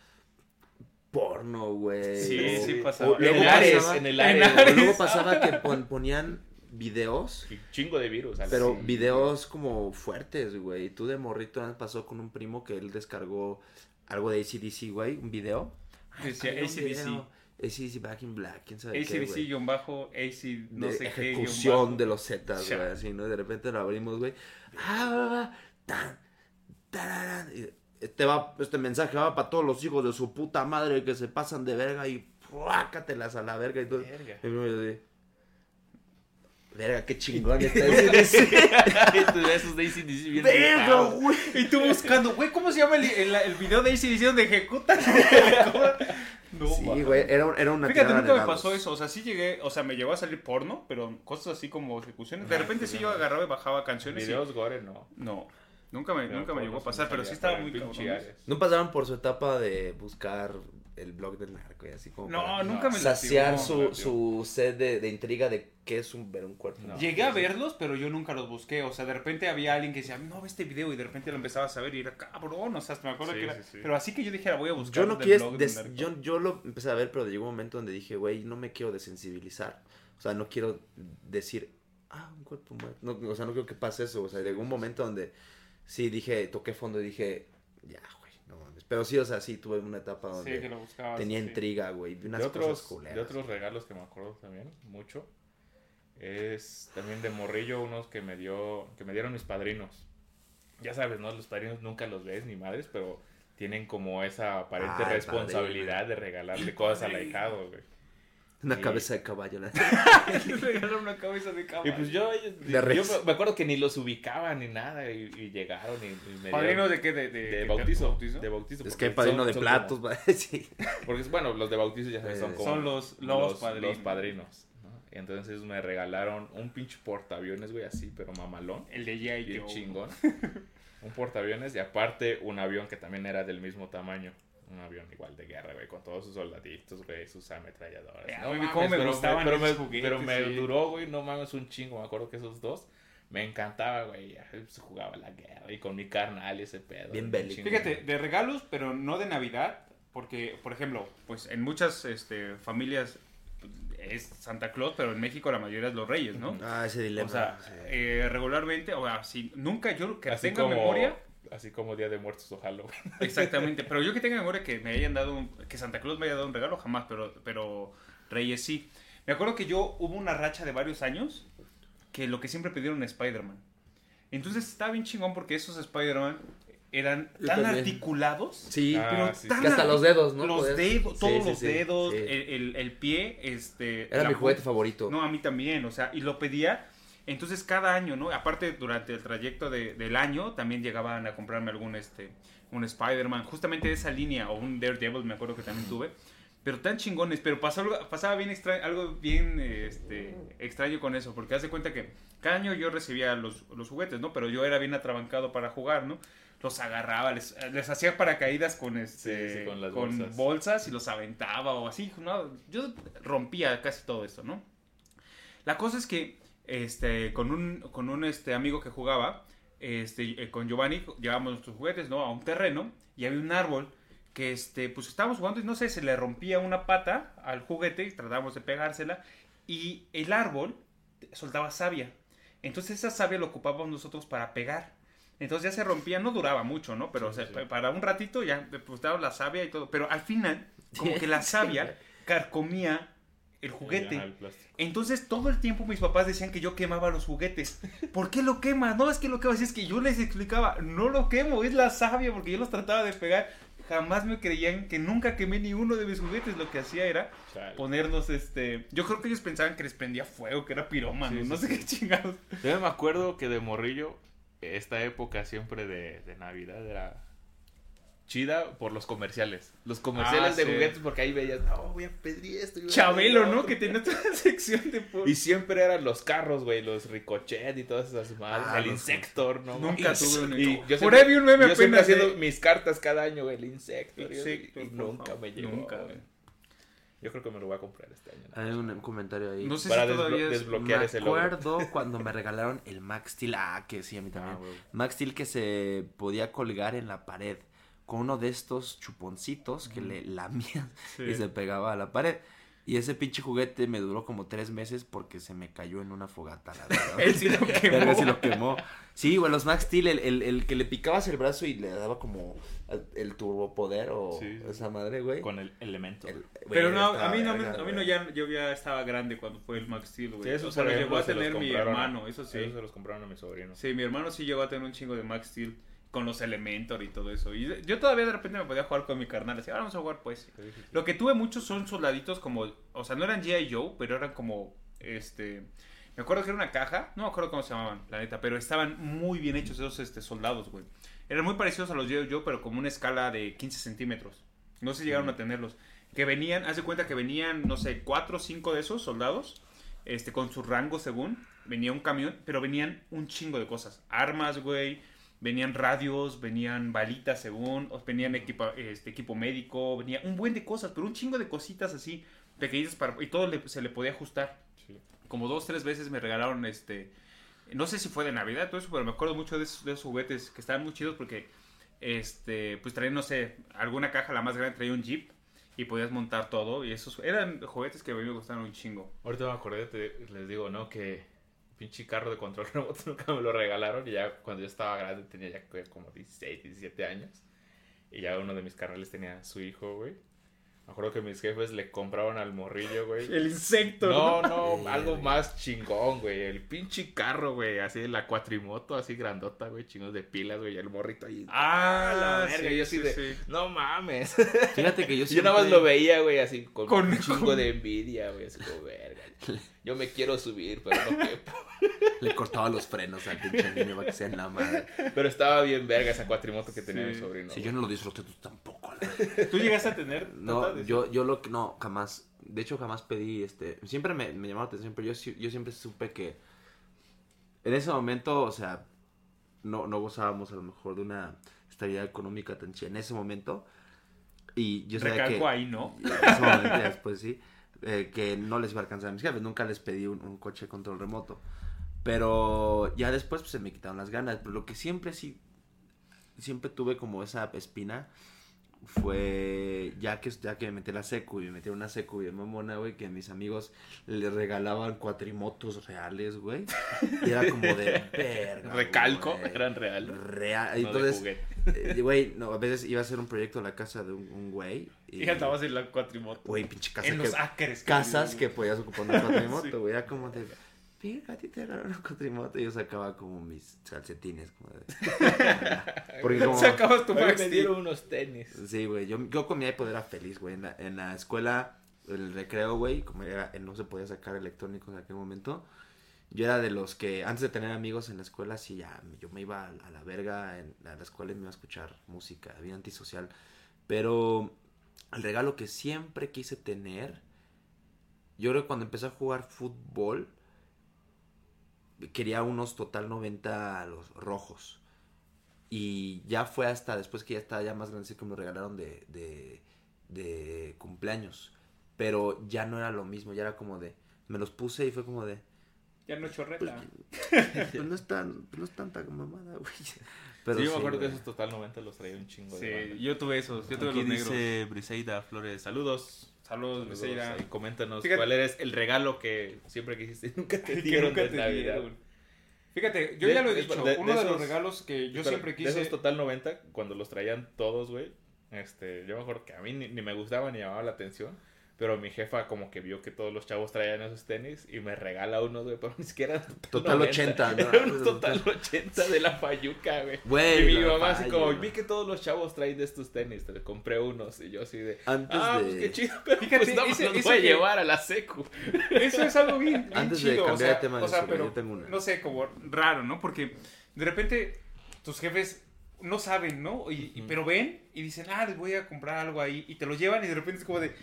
porno, güey. Sí, o- sí pasaba. o luego En el Ares, pasaba- en el en Ares. Ares. o luego pasaba que pon- ponían videos Y Chingo de virus. pero sí. videos como fuertes, güey. Tú de morrito pasó con un primo que él descargó algo de ACDC, güey, un video. Decía Había un AC/DC. ACDC Back in Black, quién sabe qué, ACDC güey. guion bajo, AC no de sé qué bajo. de los Zetas, güey, así, ¿no? De repente lo abrimos, güey. Ah, tan, Este, va, este mensaje va para todos los hijos de su puta madre que se pasan de verga y puácatelas a la verga y todo. Verga. Y Verga, qué chingón está. Esos de ACDC bien Verga, güey. Y tú buscando, güey, ¿cómo se llama el, el, el video de ACDC donde ejecutan? no, Sí, güey, era, era una Fíjate, nunca me dados. pasó eso. O sea, sí llegué, o sea, me llegó a salir porno, pero cosas así como ejecuciones. De Ah, repente sí, yo agarraba y bajaba canciones. y- Videos gore, no. No, nunca me, Pero nunca me llegó a pasar, pero sí estaba muy cabrón. No pasaron por su etapa de buscar el blog del narco y así como No, para nunca me saciar lastimó, su, su sed de, de intriga de qué es un ver un cuerpo. No. Llegué a verlos, pero yo nunca los busqué. O sea, de repente había alguien que decía, no, ve este video. Y de repente lo empezabas a ver y era cabrón. O sea, hasta me acuerdo Sí, que era. sí, sí. Pero así que yo dijera, voy a buscar. Yo no quiero, blog del des- narco. yo, yo lo empecé a ver, pero llegó un momento donde dije, güey, no me quiero desensibilizar. O sea, no quiero decir, ah, un cuerpo muerto. No, o sea, no quiero que pase eso. O sea, llegó un momento donde sí dije, toqué fondo y dije, ya. Pero sí, o sea, sí, tuve una etapa Sí, donde que lo buscabas. tenía sí. intriga, güey. Vi unas de otros, cosas culeras. de otros regalos que me acuerdo también mucho es también de morrillo unos que me dio que me dieron mis padrinos ya sabes no los padrinos nunca los ves ni madres pero tienen como esa aparente Ah, responsabilidad de regalarle cosas al ahijado güey Una y- cabeza de caballo. la- regalaron una cabeza de y caballo. pues yo, De yo me- acuerdo que ni los ubicaba ni nada y, y llegaron y, y me ¿Padrino dieron- de qué? De, de, de de bautizo, bautizo? de bautizo Es que hay padrino son- de son platos, como- sí. Porque, bueno, los de bautizo ya sabes, son Eh, como... son los- los padrinos. los padrinos, ¿no? Y entonces me regalaron un pinche portaaviones, güey, así, pero mamalón. El de G.I. Bien Joe. chingón. un portaaviones y aparte un avión que también era del mismo tamaño. Un avión igual de guerra, güey, con todos sus soldaditos, güey, sus ametralladoras. Eh, No güey, mames, cómo me pero gustaban pero esos me, juguetes, pero me sí. duró, güey, no mames, un chingo. Me acuerdo que esos dos me encantaba, güey. jugaba la guerra y con mi carnal y ese pedo. Bien bélico. Fíjate, de regalos, pero no de Navidad, porque, por ejemplo, pues en muchas este, familias pues, es Santa Claus, pero en México la mayoría es los Reyes, ¿no? Ah, ese dilema. O sea, sí. eh, regularmente, o sea, si nunca yo que Así tenga como, memoria, así como Día de Muertos o Halloween. Exactamente, pero yo que tenga memoria que me hayan dado, un- que Santa Claus me haya dado un regalo, jamás, pero, pero Reyes sí. Me acuerdo que yo hubo una racha de varios años que lo que siempre pidieron Spider-Man. Entonces estaba bien chingón porque esos Spider-Man eran Yo tan también. articulados. Sí, Ah, Pero sí, tan que hasta los dedos, ¿no? Los dedos, Sí, todos sí, los sí, dedos, sí. El, el- el pie, este... Era mi juguete favorito. No, a mí también, o sea, y lo pedía. Entonces cada año, ¿no? Aparte durante el trayecto de- del año también llegaban a comprarme algún este un Spider-Man, justamente de esa línea o un Daredevil, me acuerdo que también tuve. Pero tan chingones, pero pasó algo- pasaba bien extra, algo bien este, extraño con eso, porque haz de cuenta que cada año yo recibía los, los juguetes, ¿no? Pero yo era bien atrabancado para jugar, ¿no? Los agarraba, les, les hacía paracaídas con este Sí, sí, con las con bolsas. bolsas y los aventaba o así, ¿no? Yo rompía casi todo esto, ¿no? La cosa es que este, con un, con un este, amigo que jugaba, este, eh, con Giovanni, llevábamos nuestros juguetes ¿no? a un terreno y había un árbol que este, pues estábamos jugando y no sé, se le rompía una pata al juguete y tratábamos de pegársela y el árbol soltaba savia. Entonces esa savia lo ocupábamos nosotros para pegar. Entonces ya se rompía, no duraba mucho, ¿no? Pero Sí, o sea, sí. para un ratito ya depositábamos la savia y todo. Pero al final, como que la savia carcomía el juguete. Ajá, el plástico. Entonces todo el tiempo mis papás decían que yo quemaba los juguetes. ¿Por qué lo quemas? No es que lo quemas, es que yo les explicaba, no lo quemo, es la savia porque yo los trataba de pegar. Jamás me creían que nunca quemé ni uno de mis juguetes. Lo que hacía era Chale. ponerlos, este... Yo creo que ellos pensaban que les prendía fuego, que era pirómano, Sí, sí, no sé sí. qué chingados. Yo me acuerdo que de morrillo, esta época siempre de, de Navidad era chida por los comerciales. Los comerciales Ah, de sí. juguetes, porque ahí veías, no, voy a pedir esto. a Chabelo, pedir ¿no? otro". Que tenía toda la sección de... por- Y siempre eran los carros, güey, los Ricochet y todas esas madres. Ah, el los- Insector, ¿no? Nunca Y- tuve. Y yo Por ahí vi un meme yo siempre apenas haciendo de- mis cartas cada año, güey, el Insector. y- Insector, y nunca me llegó. Nunca, güey. Yo creo que me lo voy a comprar este año. ¿no? Hay un, un comentario ahí. No sé Para si todavía es... desbloquear me ese logro. acuerdo cuando me regalaron el Max Steel. Ah, que sí, a mí también. Ah, güey. Max Steel que se podía colgar en la pared con uno de estos chuponcitos que le lamían Sí. y se pegaba a la pared. Y ese pinche juguete me duró como tres meses porque se me cayó en una fogata, la verdad. Él sí lo quemó. Sí lo quemó. Sí, güey, los Max Steel, el, el, el que le picabas el brazo y le daba como el, turbopoder o Sí. esa madre, güey. Con el elemento. El- güey, Pero no, estaba a mí no, a mí no ya, yo ya estaba grande cuando fue el Max Steel, güey. Sí, esos, o sea, lo llegó a tener mi hermano, eso sí. Esos se los compraron a mi sobrino. Sí, mi hermano sí llegó a tener un chingo de Max Steel con los Elementor y todo eso. Y yo todavía de repente me podía jugar con mi carnal, así, "Ah, vamos a jugar pues. Lo que tuve muchos son soldaditos como, o sea, no eran G.I. Joe, pero eran como, este, me acuerdo que era una caja, no me acuerdo cómo se llamaban, la neta, pero estaban muy bien hechos esos este, soldados, güey. Eran muy parecidos a los G.I. Joe, pero como una escala de 15 centímetros. No se llegaron a tenerlos. Que venían, haz de cuenta que venían, no sé, cuatro o cinco de esos soldados, este, con su rango según, venía un camión, pero venían un chingo de cosas. Armas, güey, venían radios, venían balitas según, venían equipa- este, equipo médico, venía un buen de cosas, pero un chingo de cositas así, pequeñitas para... Y todo le- se le podía ajustar. Sí. Como dos, tres veces me regalaron este... No sé si fue de Navidad, todo eso, pero me acuerdo mucho de esos, de esos juguetes que estaban muy chidos porque, este, pues traían, no sé, alguna caja, la más grande traía un jeep y podías montar todo. Y esos eran juguetes que a mí me gustaron un chingo. Ahorita me acordé, te- les digo, ¿no? Que pinche carro de control remoto nunca me lo regalaron. Y ya cuando yo estaba grande tenía ya como 16, 17 años. Y ya uno de mis carnales tenía su hijo, güey. Me acuerdo que mis jefes le compraron al morrillo, güey. El insecto. No, no, algo más chingón, güey. El pinche carro, güey. Así la cuatrimoto, así grandota, güey. Chingos de pilas, güey. y El morrito ahí. Ah, la verga. sí, yo así sí, de, sí. no mames. Fíjate que yo Yo siempre... nada más lo veía, güey, así con, Con- un chingo con- de envidia, güey. Así como, verga. Yo me quiero subir, pero no quepo. Le cortaba los frenos al pinche niño para que sea en la madre. Pero estaba bien verga esa cuatrimoto que tenía Sí. mi sobrino. Si güey. yo no lo disfruté, tú tampoco. la verdad. ¿Tú llegaste a tener? No, yo, yo lo que... No, jamás. De hecho, jamás pedí, este... Siempre me, me llamó la atención, pero yo, sí- yo siempre supe que... En ese momento, o sea... No, no gozábamos a lo mejor de una estabilidad económica tan chida en ese momento. Y yo sabía Recalco que... ahí, ¿no? Y en ese momento, ya después sí, eh, que no les iba a alcanzar a mis jefes. Nunca les pedí un, un coche control remoto. Pero ya después pues, se me quitaron las ganas. Pero lo que siempre sí, siempre tuve como esa espina, fue ya que ya que me metí la secu y me metí una secu bien mamona, güey, que mis amigos le regalaban cuatrimotos reales, güey. Y era como de verga. Recalco, güey. eran real. Real. No Entonces, eh, güey, no, a veces iba a hacer un proyecto la casa de un, un güey. Y andabas en la cuatrimoto. Güey, pinche casa en que, los acres. casas que podías ocupar una cuatrimoto, Sí. güey. Era como de, venga, a ti te regalaron una cuatrimoto. Y yo sacaba como mis calcetines, como de... Porque como... Sacabas tu Oye, me dieron unos tenis. Sí, güey. Yo, yo con mi iPod era feliz, güey. En la, en la escuela, en el recreo, güey, como era, no se podía sacar electrónicos en aquel momento. Yo era de los que, antes de tener amigos en la escuela, sí, ya, yo me iba a, a la verga en, a la escuela y me iba a escuchar música, bien antisocial. Pero el regalo que siempre quise tener, yo creo que cuando empecé a jugar fútbol, quería unos total 90 a los rojos. Y ya fue hasta después que ya estaba ya más grande así que me lo regalaron de, de, de cumpleaños. Pero ya no era lo mismo, ya era como de... Me los puse y fue como de... Ya no chorreta. Pues no es tan, pues no es tanta mamada, güey. Pero sí, yo sí, me acuerdo que esos Total 90 los traía un chingo Sí, yo tuve esos. Yo tuve Aquí los negros. dice Briseida Flores, saludos. Saludos, Becerra. ahí coméntanos Fíjate- cuál eres el regalo que siempre quisiste y nunca te dieron nunca de Navidad. dieron. Fíjate, yo De- ya lo he de- dicho. de- uno de de, los regalos que yo Espera, siempre De quise. esos Total 90, cuando los traían todos, güey, este, yo me acuerdo que a mí ni, ni me gustaba ni llamaba la atención, pero mi jefa como que vio que todos los chavos traían esos tenis y me regala unos, güey, pero ni siquiera eran Total 80, ¿no? Unos Total 80 de la Fayuca, güey. Güey, y mi mamá así como, vi que todos los chavos traen de estos tenis, te compré unos y yo así de... Antes ah, de... pues qué chido, pero Fíjate, pues no ese- los ese voy a que- llevar a la secu. Eso es algo bien, bien Antes de cambiar o sea, de tema de o sea, eso, güey, pero, yo tengo una. no sé, como raro, ¿no? Porque de repente tus jefes no saben, ¿no? Y, pero ven y dicen, ah, les voy a comprar algo ahí. Y te lo llevan y de repente es como de,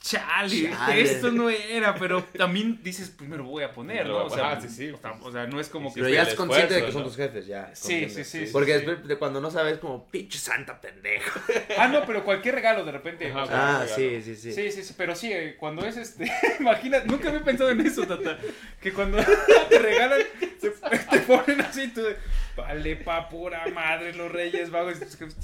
chale, Chale. esto no era. Pero también dices, pues me lo voy a poner, ¿no? O sea, Ah, sí, sí. o sea, no es como que... Pero ya es consciente de que son ¿no? tus jefes, ya. Sí, sí, sí, Porque sí, después de cuando no sabes, como, pinche santa pendejo. Ah, no, pero cualquier regalo de repente. Ajá, o sea, Ah, sí, sí, sí. Sí, sí, sí, pero sí, eh, cuando es este, imagina, nunca había pensado en eso, tata, que cuando te regalan, se- te ponen así, tú, de, vale, pa, pura madre, los reyes vagos, y tus jefes,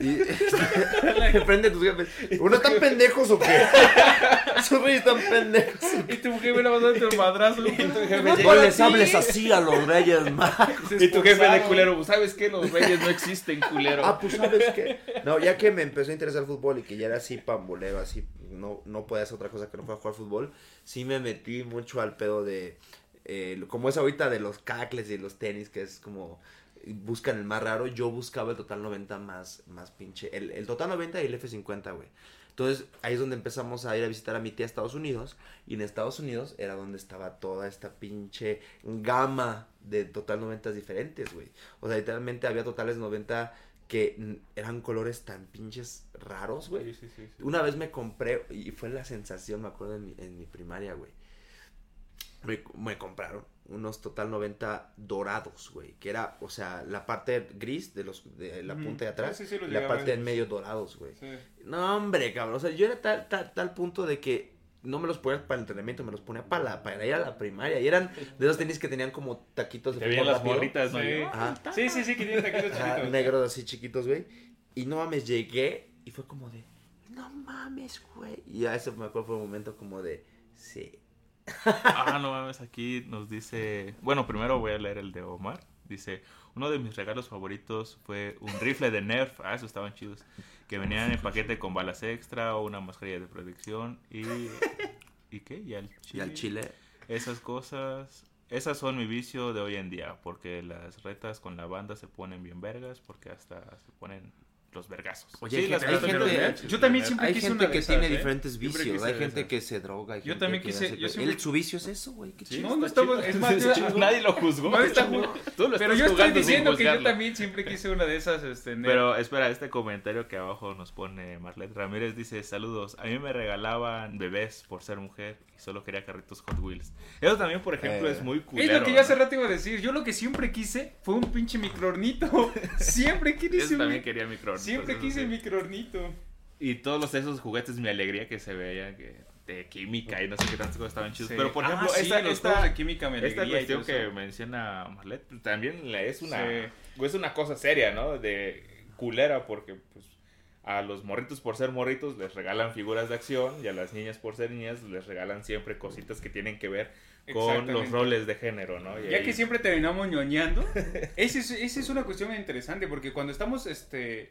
Y enfrente de tus jefes. ¿Uno tan pendejos o qué? Esos reyes tan pendejos. y tu jefe le va a dar el madrazo, y tu jefe, No les hables así a los reyes magos. Y tu jefe de culero, ¿sabes qué? Los reyes no existen, culero. Ah, pues sabes qué. No, ya que me empezó a interesar el fútbol y que ya era así pambolero, así no, no podía hacer otra cosa que no fuera jugar fútbol, sí me metí mucho al pedo de. eh, como es ahorita de los cacles y los tenis, que es como. Buscan el más raro. Yo buscaba el total 90 más, más pinche. El, el total 90 y el F50, güey. Entonces ahí es donde empezamos a ir a visitar a mi tía a Estados Unidos. Y en Estados Unidos era donde estaba toda esta pinche gama de total 90 diferentes, güey. O sea, literalmente había totales 90 que eran colores tan pinches raros, güey. Sí, sí, sí, sí. Una vez me compré, y fue la sensación, me acuerdo en mi, en mi primaria, güey. Me, me compraron unos total 90 dorados, güey. Que era, o sea, la parte gris de los de la punta de atrás Sí, sí, sí, la parte en medio dorados, güey. Sí. No, hombre, cabrón. O sea, yo era tal, tal, tal punto de que no me los ponía para el entrenamiento, me los ponía para, la, para ir a la primaria. Y eran de esos tenis que tenían como taquitos de Te veían las morritas, ¿no? Sí. Sí, sí, sí, que tiene taquitos Ajá, chiquitos. negros así chiquitos, güey. Y no mames, llegué y fue como de, no mames, güey. Y a eso me acuerdo fue un momento como de, sí. Ah, no mames, aquí nos dice... Bueno, primero voy a leer el de Omar. Dice, uno de mis regalos favoritos fue un rifle de Nerf. Ah, esos estaban chidos. Que venían en paquete con balas extra o una mascarilla de protección. Y... ¿Y qué? Y al chile. Y al chile. Esas cosas... Esas son mi vicio de hoy en día. Porque las retas con la banda se ponen bien vergas. Porque hasta se ponen los vergazos. Oye, Sí, hay las gente- los yo también siempre Hay quise gente una que tiene ¿eh? diferentes vicios. Hay gente que se droga. hay Yo gente también que quise- yo siempre- El- Su vicio es eso, güey. Qué Sí. No, no estamos- es más, yo- nadie lo juzgó. No, está Tú ju- lo Pero estás yo estoy diciendo que yo también siempre quise una de esas, este. Pero espera, este comentario que abajo nos pone Marlet Ramírez dice, saludos, a mí me regalaban bebés por ser mujer y solo quería carritos Hot Wheels. Eso también, por ejemplo, Eh. es muy Es culero. lo que yo hace rato iba a decir. Yo lo que siempre quise fue un pinche microornito. Siempre quise un también quería micro. Siempre quise microornito. Y todos los, esos juguetes, mi alegría que se veían que de química y no sé qué tantas cosas estaban chidos. Sí. Pero, por Ah, ejemplo, sí, esta, los esta, de química me esta cuestión que menciona Marlet pues, también es una, Sí. es una cosa seria, ¿no? De culera porque, pues, A los morritos por ser morritos les regalan figuras de acción y a las niñas por ser niñas les regalan siempre cositas que tienen que ver con los roles de género, ¿no? Y Ya ahí- que siempre terminamos ñoñando, esa es, esa es una cuestión interesante porque cuando estamos, este,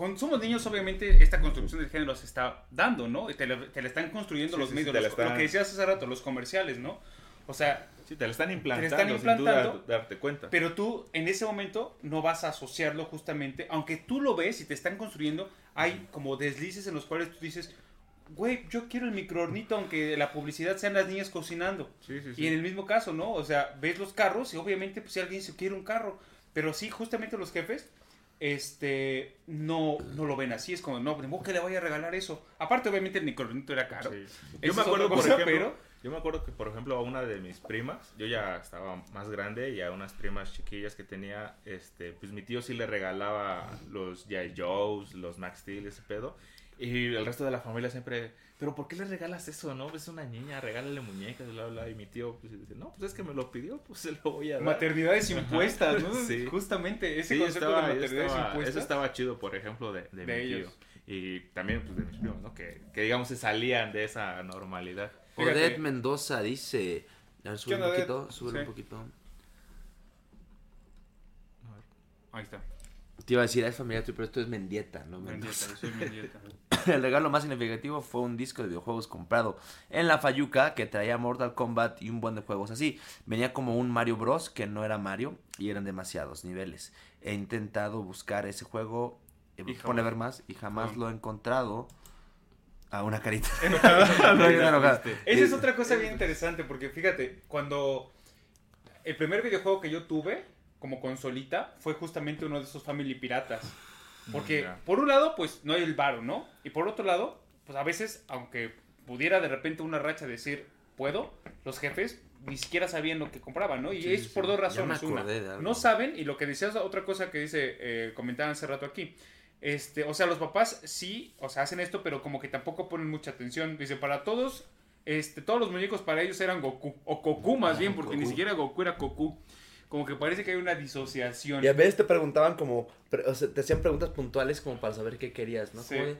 cuando somos niños, obviamente esta construcción del género se está dando, ¿no? Te la, te la están construyendo Sí, los sí, medios, te la los- están- lo que decías hace rato, los comerciales, ¿no? O sea, Sí, te lo están implantando, están sin implantando, duda darte cuenta. pero tú en ese momento no vas a asociarlo justamente, aunque tú lo ves y te están construyendo, hay como deslices en los cuales tú dices, güey, yo quiero el microornito aunque la publicidad sean las niñas cocinando. Sí, sí, sí. Y en el mismo caso, ¿no? O sea, ves los carros y obviamente pues si alguien se quiere un carro, pero sí, justamente los jefes este no, no lo ven así, es como, no, ¿cómo que le vaya a regalar eso? Aparte, obviamente el microornito era caro. Sí. Yo me acuerdo, por ejemplo, pero- yo me acuerdo que, por ejemplo, a una de mis primas, yo ya estaba más grande y a unas primas chiquillas que tenía, este, pues mi tío sí le regalaba los G.I. Joes, los Max Steel, ese pedo. Y el resto de la familia siempre, pero ¿por qué le regalas eso, no? Es una niña, regálale muñecas, bla, bla. Y mi tío pues, dice, no, pues es que me lo pidió, pues se lo voy a dar. Maternidades impuestas, ¿no? Sí. Justamente ese Sí, concepto estaba- de maternidades estaba- impuestas. Eso estaba chido, por ejemplo, de, de, De mi ellos. tío. Y también pues, de mis primos, ¿no? Que, que digamos se salían de esa normalidad. Fíjate. Odette Mendoza dice. A ver, sube un poquito, sube Sí. un poquito. Ahí está. Te iba a decir, es familiar, pero esto es Mendieta, ¿no? Mendieta, yo soy Mendieta. El regalo más significativo fue un disco de videojuegos comprado en la Fayuca que traía Mortal Kombat y un buen de juegos así. Venía como un Mario Bros. que no era Mario y eran demasiados niveles. He intentado buscar ese juego, eh, pone jamás. ver más y jamás Ah. lo he encontrado. A una carita. Esa es otra cosa bien interesante porque fíjate, cuando el primer videojuego que yo tuve como consolita fue justamente uno de esos Family Piratas. Porque por un lado, pues no hay el varo, ¿no? Y por otro lado, pues a veces, aunque pudiera de repente una racha decir, puedo, los jefes ni siquiera sabían lo que compraban, ¿no? Y Sí, es por sí. dos razones. Una, no saben, y lo que decías, otra cosa que dice, eh, comentaban hace rato aquí. Este, o sea, los papás sí, o sea, hacen esto, pero como que tampoco ponen mucha atención. Dice, para todos, este, todos los muñecos para ellos eran Goku, o Goku más bien, porque ni siquiera Goku era Goku. Como que parece que hay una disociación. Y a veces te preguntaban como, o sea, te hacían preguntas puntuales como para saber qué querías, ¿no? Sí. Como de,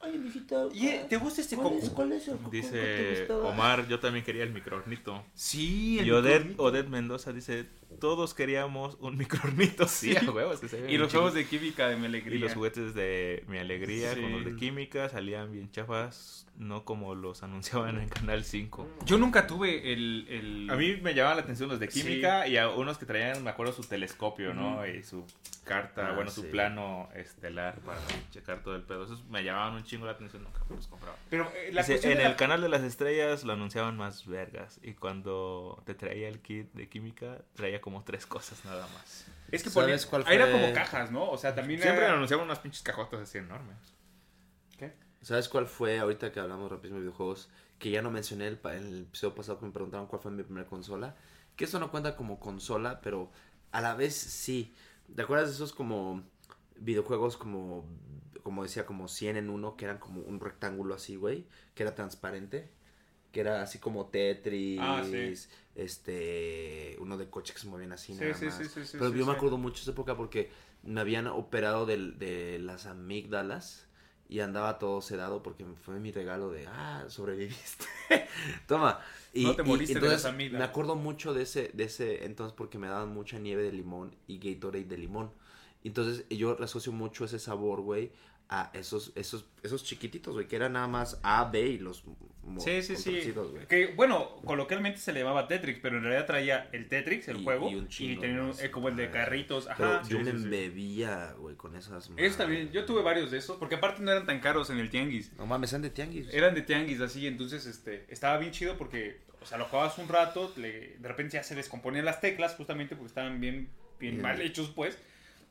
Oye, mijita, ¿Y eh, te gusta este ¿cuál es, Goku? cuál es el Goku que te Dice? Omar, yo también quería el microornito. Sí, el Y Odette. Odette Mendoza dice, todos queríamos un microornito. Sí, a huevos, que se ve Y los juegos de química de mi alegría. Y los juguetes de Mi Alegría Sí. con los de química salían bien chafas, no como los anunciaban en Canal 5. Yo nunca tuve el... el... A mí me llamaban la atención los de química y a unos que traían, me acuerdo, su telescopio, ¿no? Y su carta, Ah, bueno, su plano estelar para checar todo el pedo. Esos me llamaban un chingo la atención, nunca los compraba. Pero eh, la Dice, en el canal de las estrellas lo anunciaban más vergas. Y cuando te traía el kit de química, traía como tres cosas nada más. Es que ¿Sabes ponía- cuál ahí era fue? como cajas, ¿no? O sea, también Siempre era... anunciaban unas pinches cajotas así enormes. ¿Qué? ¿Sabes cuál fue ahorita que hablamos rapidísimo de videojuegos? Que ya no mencioné el, en el episodio pasado que me preguntaron cuál fue mi primera consola. Que eso no cuenta como consola, pero a la vez sí. ¿Te acuerdas de esos como videojuegos como, como decía, como 100 en uno, que eran como un rectángulo así, güey? Que era transparente. Que era así como Tetris, Ah, sí. Este, uno de coche que se movían así Sí, nada sí, más. sí, sí, sí, Pero yo me acuerdo mucho de esa época porque me habían operado del- de, las amígdalas y andaba todo sedado porque fue mi regalo de, ah, sobreviviste. Toma. Y, No te y moriste de entonces las amígdalas. Me acuerdo mucho de ese, de ese entonces porque me daban mucha nieve de limón y Gatorade de limón. Entonces yo asocio mucho ese sabor, güey, a esos, esos, esos chiquititos, güey, que eran nada más A, B y los Sí, sí, sí. Que, bueno, coloquialmente se le llamaba Tetrix, pero en realidad traía el Tetrix, el Y- juego, y y, un chingo tenía un- eh, como el de Ajá. carritos. Pero Ajá. yo sí, me sí, embebía, güey, con esas. Eso también, yo tuve varios de esos, porque aparte no eran tan caros en el tianguis. No mames, eran de tianguis. Eran de tianguis así, entonces este estaba bien chido porque, o sea, lo jugabas un rato, le- de repente ya se descomponían las teclas justamente porque estaban bien, bien Bien. mal hechos, pues.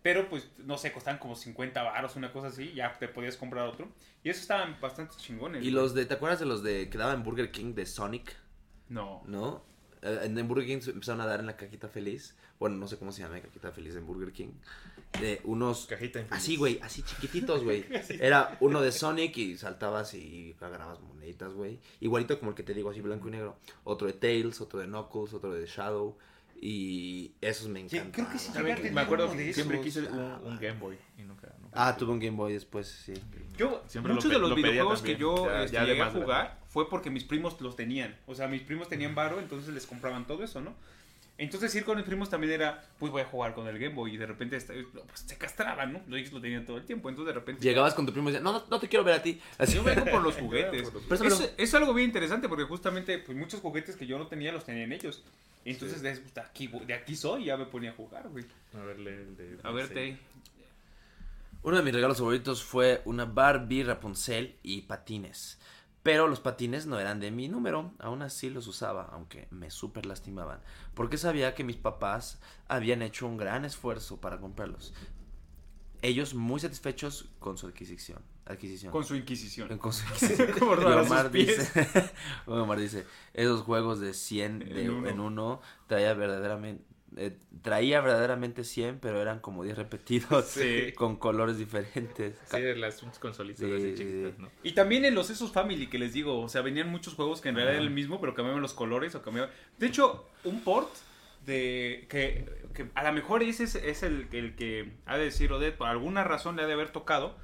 Pero pues, no sé, costaban como 50 baros, una cosa así, ya te podías comprar otro. Y esos estaban bastante chingones. Y los de, ¿te acuerdas de los de que daban Burger King de Sonic? No. ¿No? Eh, En, Burger King se empezaron a dar en la cajita feliz. Bueno, no sé cómo se llama la cajita feliz en Burger King. De unos. Cajita infeliz. Así, güey, así chiquititos, güey. Era uno de Sonic y saltabas y agarrabas moneditas, güey. Igualito como el que te digo, así blanco y negro. Otro de Tails, otro de Knuckles, otro de Shadow. Y esos me Sí, encantan. creo que sí También me acuerdo que siempre esos. quise un, Ah, un Game Boy y nunca, nunca Ah, tuve un Game Boy después, sí. Yo, Siempre muchos lo de los videojuegos que yo ya- este, ya llegué a jugar fue porque mis primos los tenían. O sea, mis primos tenían varo, entonces les compraban todo eso, ¿no? Entonces ir con mis primos también era, pues voy a jugar con el Game Boy y de repente pues, se castraban, ¿no? Ellos lo tenían todo el tiempo, entonces de repente... Llegabas con tu primo y decías, no, no, no te quiero ver a ti. Así. Yo vengo por los juguetes. Por los Préstamelo. Es, es algo bien interesante porque justamente pues, muchos juguetes que yo no tenía los tenían ellos. Entonces de, de aquí, de aquí soy y ya me ponía a jugar, güey. A verle el de. A ver, sí. Tey. Uno de mis regalos favoritos fue una Barbie, Rapunzel y patines. Pero los patines no eran de mi número, aún así los usaba, aunque me súper lastimaban, porque sabía que mis papás habían hecho un gran esfuerzo para comprarlos. Ellos muy satisfechos con su adquisición. adquisición. Con su inquisición. Con su adquisición. Como Omar dice, Omar dice, esos juegos de 100 de- En uno. en uno traía verdaderamente, eh, traía verdaderamente 100, pero eran como 10 repetidos Sí. con colores diferentes. Sí, las consolitas Sí, así chiquitas, sí. ¿no? Y también en los esos Family que les digo, o sea, venían muchos juegos que en realidad era el mismo, pero cambiaban los colores o cambiaban. De hecho, un port de que, que a lo mejor ese es, es el, el que ha de decir Odette, por alguna razón le ha de haber tocado.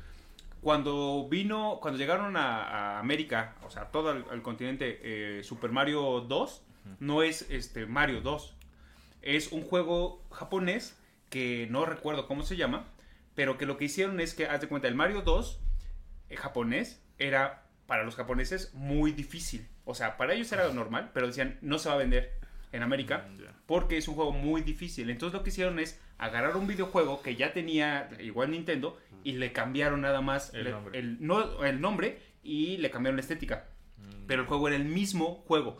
Cuando vino, cuando llegaron a, a América, o sea, todo el, el continente, eh, Super Mario 2, no es este Mario 2. Es un juego japonés que no recuerdo cómo se llama, pero que lo que hicieron es que, haz de cuenta, el Mario 2 eh, japonés era para los japoneses muy difícil. O sea, para ellos era normal, pero decían, no se va a vender en América Mm, porque es un juego muy difícil. Entonces lo que hicieron es agarrar un videojuego que ya tenía igual Nintendo y le cambiaron nada más El le- nombre. el, no, el nombre y le cambiaron la estética. Mm. Pero el juego era el mismo juego.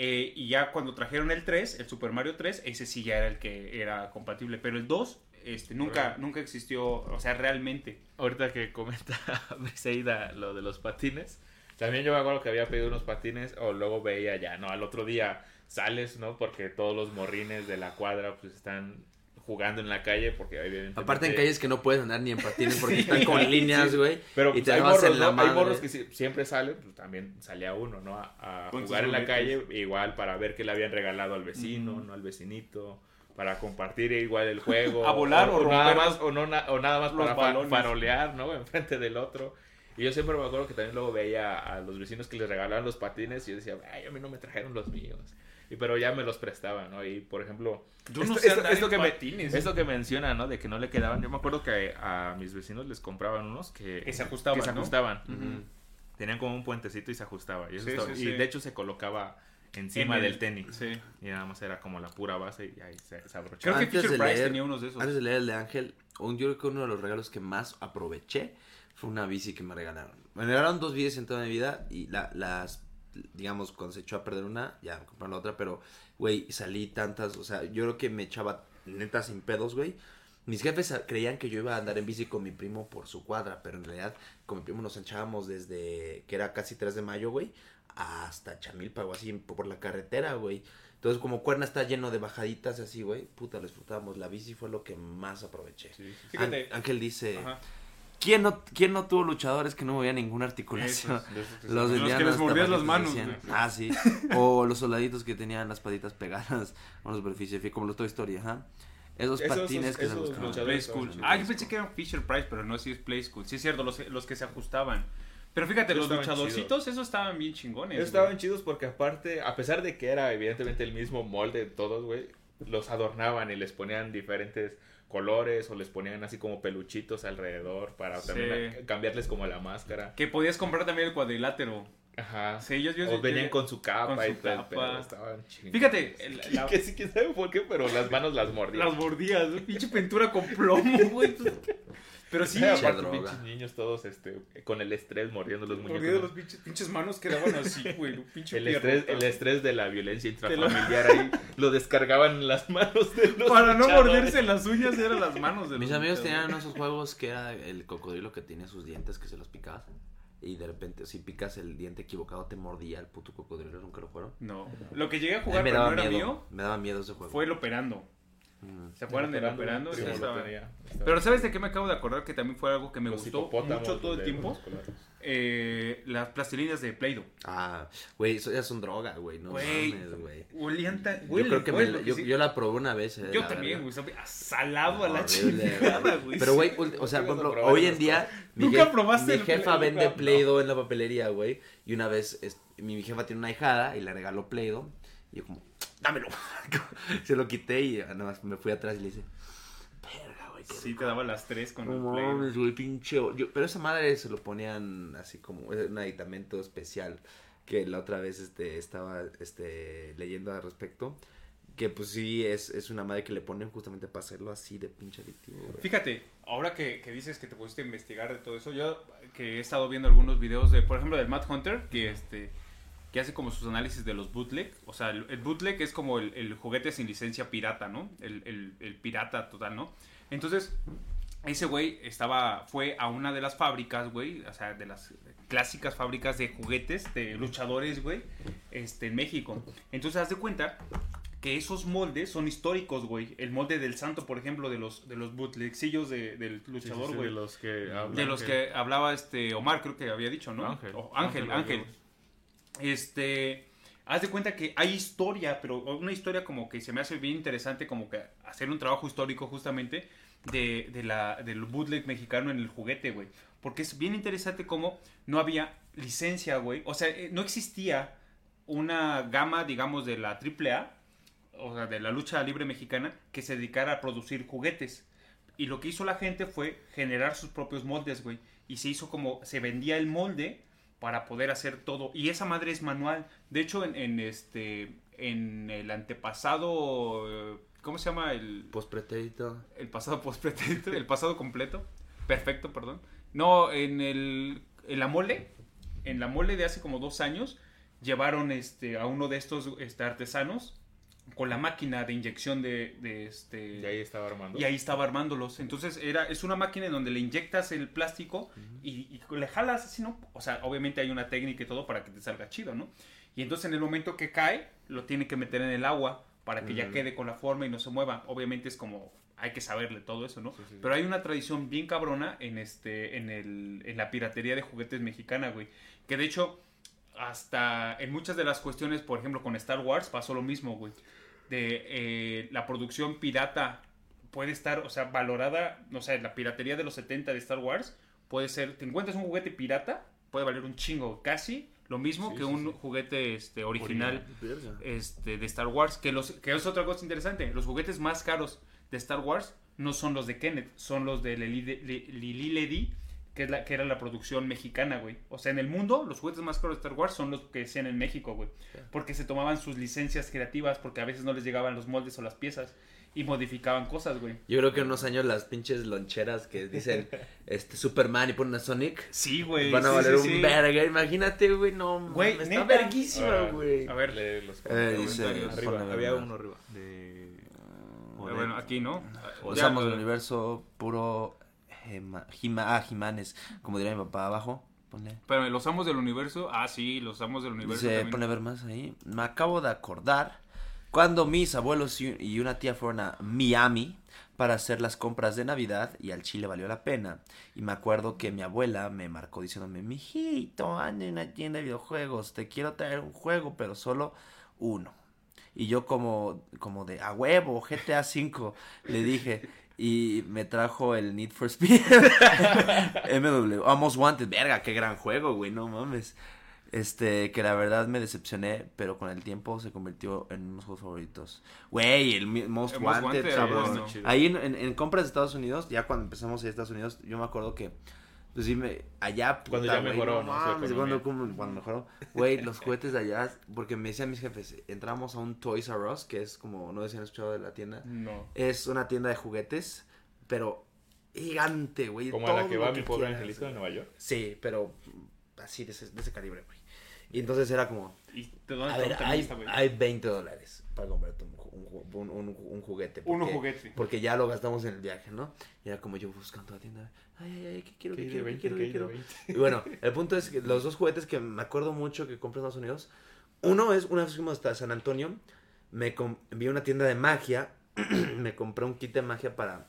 Eh, y ya cuando trajeron el 3, el Super Mario 3, ese sí ya era el que era compatible. Pero el 2 este, nunca, nunca existió, o sea, realmente. Ahorita que comenta Briseida lo de los patines, también yo me acuerdo que había pedido unos patines o luego veía ya, ¿no? Al otro día sales, ¿no? Porque todos los morrines de la cuadra pues están jugando en la calle porque evidentemente... Aparte en calles que no puedes andar ni en patines porque Sí. están con líneas, Sí. güey. Pero y pues, te hay, vas morros, en la ¿no? hay morros que sí- siempre salen, pues también salía uno, ¿no? A, a jugar en la calle, igual para ver que le habían regalado al vecino, Ujú. ¿no? Al vecinito, para compartir igual el juego. A volar o nada romper más, o, no, na- o nada más para balones. farolear, ¿no? Enfrente del otro. Y yo siempre me acuerdo que también luego veía a los vecinos que les regalaban los patines y yo decía, ay, a mí no me trajeron los míos. Y pero ya me los prestaban, ¿no? Y por ejemplo, Yo no esto, sé esto- andar esto en que me, patines. esto que menciona, ¿no? De que no le quedaban. Yo me acuerdo que a mis vecinos les compraban unos que, Que se ajustaban, que se ¿no? ajustaban. Tenían como un puentecito y se ajustaba. Y, eso Sí, estaba- sí, y sí. de hecho se colocaba encima En el- del tenis. Sí. Y nada más era como la pura base y ahí se, se abrochaba. Creo que Antes Fisher de Price leer- tenía unos de esos. Antes de leer el de Ángel, un, yo creo que uno de los regalos que más aproveché fue una bici que me regalaron. Me regalaron dos bicis en toda mi vida y la- las, digamos, cuando se echó a perder una, ya compraron la otra, pero, güey, salí tantas, o sea, yo creo que me echaba neta sin pedos, güey. Mis jefes creían que yo iba a andar en bici con mi primo por su cuadra, pero en realidad con mi primo nos echábamos desde que era casi 3 de mayo, güey, hasta Chamilpa o así, por la carretera, güey. Entonces, como Cuerna está lleno de bajaditas y así, güey, puta, lo disfrutábamos. La bici fue lo que más aproveché. Sí, Ángel dice, Ajá. ¿Quién no, ¿quién no tuvo luchadores que no movían ninguna articulación? Esos. De esos que Los que les mordías las manos, de güey. 100. Ah, sí. O los soldaditos que tenían las patitas pegadas a una superficie, como los Toy Story, ajá. Esos Esos- patines que se. Play School. chidos. Ah, yo pensé que eran Fisher Price, pero no, sí es Play School. Sí es cierto, los, los que se ajustaban. Pero fíjate, Esos los luchadorcitos, esos estaban bien chingones. Güey. estaban chidos porque aparte, a pesar de que era evidentemente el mismo molde de todos, güey, los adornaban y les ponían diferentes colores o les ponían así como peluchitos alrededor para también cambiarles como la máscara. Que podías comprar también el cuadrilátero. Ajá. Sí, ellos, yo, o venían yo- con su capa con su y capa. pedo, estaban chingones. Fíjate, la- que sí, quién sabe por qué, pero las manos las mordían. las mordías, pinche pintura con plomo, güey. Pero sí, Sí, aparte droga. pinches niños todos este con el estrés mordiendo los muñecos. mordidas ¿no? los pinches, pinches manos quedaban así, güey. Pinche El estrés, el estrés de la violencia lo- intrafamiliar ahí lo descargaban en las manos de los Para no morderse las uñas eran las manos de Mis los amigos luchadores. tenían esos juegos que era el cocodrilo que tiene sus dientes que se los picaba. Y de repente, si picas el diente equivocado, te mordía el puto cocodrilo. ¿Nunca lo fueron? No. Lo que llegué a jugar, me pero daba no era miedo. mío, Me daba miedo ese juego. fue el operando. Mm. ¿Se acuerdan del operando? Sí, Esa lo estaba- tenía, estaba- Pero ¿sabes de qué me acabo de acordar? Que también fue algo que me Los gustó mucho todo el tiempo. Eh, las plastilinas de Play-Doh. Ah, güey, eso ya son droga, güey. No Güey, mames, güey. Olían tan... Yo huelen, creo que me huelen, la- lo yo, sí. yo la probé una vez. eh, Yo la también, güey. Salado a la chingada, güey. Pero, güey, o sea, por ejemplo, hoy en día. mi ¿Nunca jef- probaste Mi jefa vende No. Play-Doh en la papelería, güey. Y una vez, es- mi jefa tiene una hijada y le regaló Play-Doh. Y yo, como, dámelo. Se lo quité y nada más me fui atrás y le hice, verga, güey. Sí, te daba las tres con No el mames, güey, pinche. yo- pero esa madre se lo ponían así como era un aditamento especial que la otra vez este, estaba este, leyendo al respecto. Que pues sí, es, es una madre que le ponen justamente para hacerlo así de pinche adictivo, güey. Fíjate, ahora que, que dices que te pusiste a investigar de todo eso, yo que he estado viendo algunos videos de, por ejemplo, del Matt Hunter, que este que hace como sus análisis de los bootleg. O sea, el, el bootleg es como el, el juguete sin licencia pirata, ¿no? El, el- pirata total, ¿no? Entonces, ese güey estaba, fue a una de las fábricas, güey, o sea, de las clásicas fábricas de juguetes de luchadores, güey, este, en México. Entonces, haz de cuenta que esos moldes son históricos, güey. El molde del santo, por ejemplo, de los, de los bootlegcillos de- del Sí, sí, luchador, sí, güey. de los que hablan de los que hablaba este Omar, creo que había dicho, ¿no? Ángel, Ángel Ángel. Este, haz de cuenta que hay historia, pero una historia como que se me hace bien interesante, como que hacer un trabajo histórico justamente de, la, del bootleg mexicano en el juguete, güey. Porque es bien interesante como no había licencia, güey. O sea, eh, no existía una gama, digamos, de la AAA, o sea, de la lucha libre mexicana, que se dedicara a producir juguetes. Y lo que hizo la gente fue generar sus propios moldes, güey. Y se hizo como, se vendía el molde para poder hacer todo. Y esa madre es manual. De hecho, en, en este, en el antepasado, ¿cómo se llama? El, Postpretérito. el pasado postpretérito, el pasado completo, perfecto, perdón. No, en el, en la mole, en la mole de hace como dos años, llevaron este, a uno de estos este, artesanos con la máquina de inyección de, de este... Y ahí estaba armando. Y ahí estaba armándolos. Entonces era, es una máquina en donde le inyectas el plástico y, y le jalas así, ¿no? O sea, obviamente hay una técnica y todo para que te salga chido, ¿no? Y entonces en el momento que cae, lo tiene que meter en el agua para que ya quede con la forma y no se mueva. Obviamente es como, hay que saberle todo eso, ¿no? Sí, sí. Pero hay una tradición bien cabrona en, este, en, el, en la piratería de juguetes mexicana, güey. Que de hecho, hasta en muchas de las cuestiones, por ejemplo, con Star Wars pasó lo mismo, güey. De eh, la producción pirata puede estar, o sea, valorada, no sé, la piratería de los 70 de Star Wars puede ser, te encuentras un juguete pirata, puede valer un chingo, casi lo mismo Sí, que sí, un sí. juguete este, original este, de Star Wars, que, los, que es otra cosa interesante, los juguetes más caros de Star Wars no son los de Kenneth, son los de Lili de- Li- Lili Ledy, que, es la, que era la producción mexicana, güey. O sea, en el mundo, los juguetes más caros de Star Wars son los que hacían en México, güey. Porque se tomaban sus licencias creativas, porque a veces no les llegaban los moldes o las piezas y modificaban cosas, güey. Yo creo que en unos años las pinches loncheras que dicen este Superman y ponen a Sonic Sí, güey. van a sí, valer sí, un sí. verga. Imagínate, güey, no. Güey, está neta. verguísima, Ahora, güey. A ver, lee los Eh, dice, comentarios. Arriba, ponle había uno arriba. De... Ah, bueno, aquí no. Usamos el universo puro Gema- ah, Jimanes, como diría mi papá abajo. Ponle. Espérame, los amos del universo. Ah, sí, los amos del universo. También. ponle a ver más ahí. Me acabo de acordar cuando mis abuelos y y una tía fueron a Miami para hacer las compras de Navidad y al chile valió la pena. Y me acuerdo que mi abuela me marcó diciéndome, mijito, anda en una tienda de videojuegos, te quiero traer un juego, pero solo uno. Y yo como, como de, a huevo, GTA V, le dije. Y me trajo el Need for Speed. MW, Almost Wanted. Verga, qué gran juego, güey, no mames. Este, que la verdad me decepcioné, pero con el tiempo se convirtió en unos juegos favoritos. Güey, el Most El Wanted, Wanted, cabrón. Ahí en, en- en compras de Estados Unidos, ya cuando empezamos a ir a Estados Unidos, yo me acuerdo que, pues sí, me, allá, Cuando ya mejoró, no mames, cuando, cuando mejoró. Güey, los juguetes de allá, porque me decían mis jefes, entramos a un Toys R Us, que es como, no sé si han escuchado de la tienda. No. Es una tienda de juguetes, pero gigante, güey. Como a la que va mi pobre angelito en Nueva York. Sí, pero así de ese, de ese calibre, güey. Y entonces era como, ¿Y a ver, hay, hay 20 dólares para comprarte un, un un- un- juguete. Uno porque- juguete. Porque ya lo gastamos en el viaje, ¿no? Y era como yo buscando la tienda. Ay, ay, ay, ¿qué quiero, ¿Qué quiero, qué 20? quiero, ¿Qué quiero? 20? Y bueno, el punto es que los dos juguetes que me acuerdo mucho que compré en Estados Unidos. Uno es, una vez fuimos hasta San Antonio, me vi una tienda de magia me compré un kit de magia para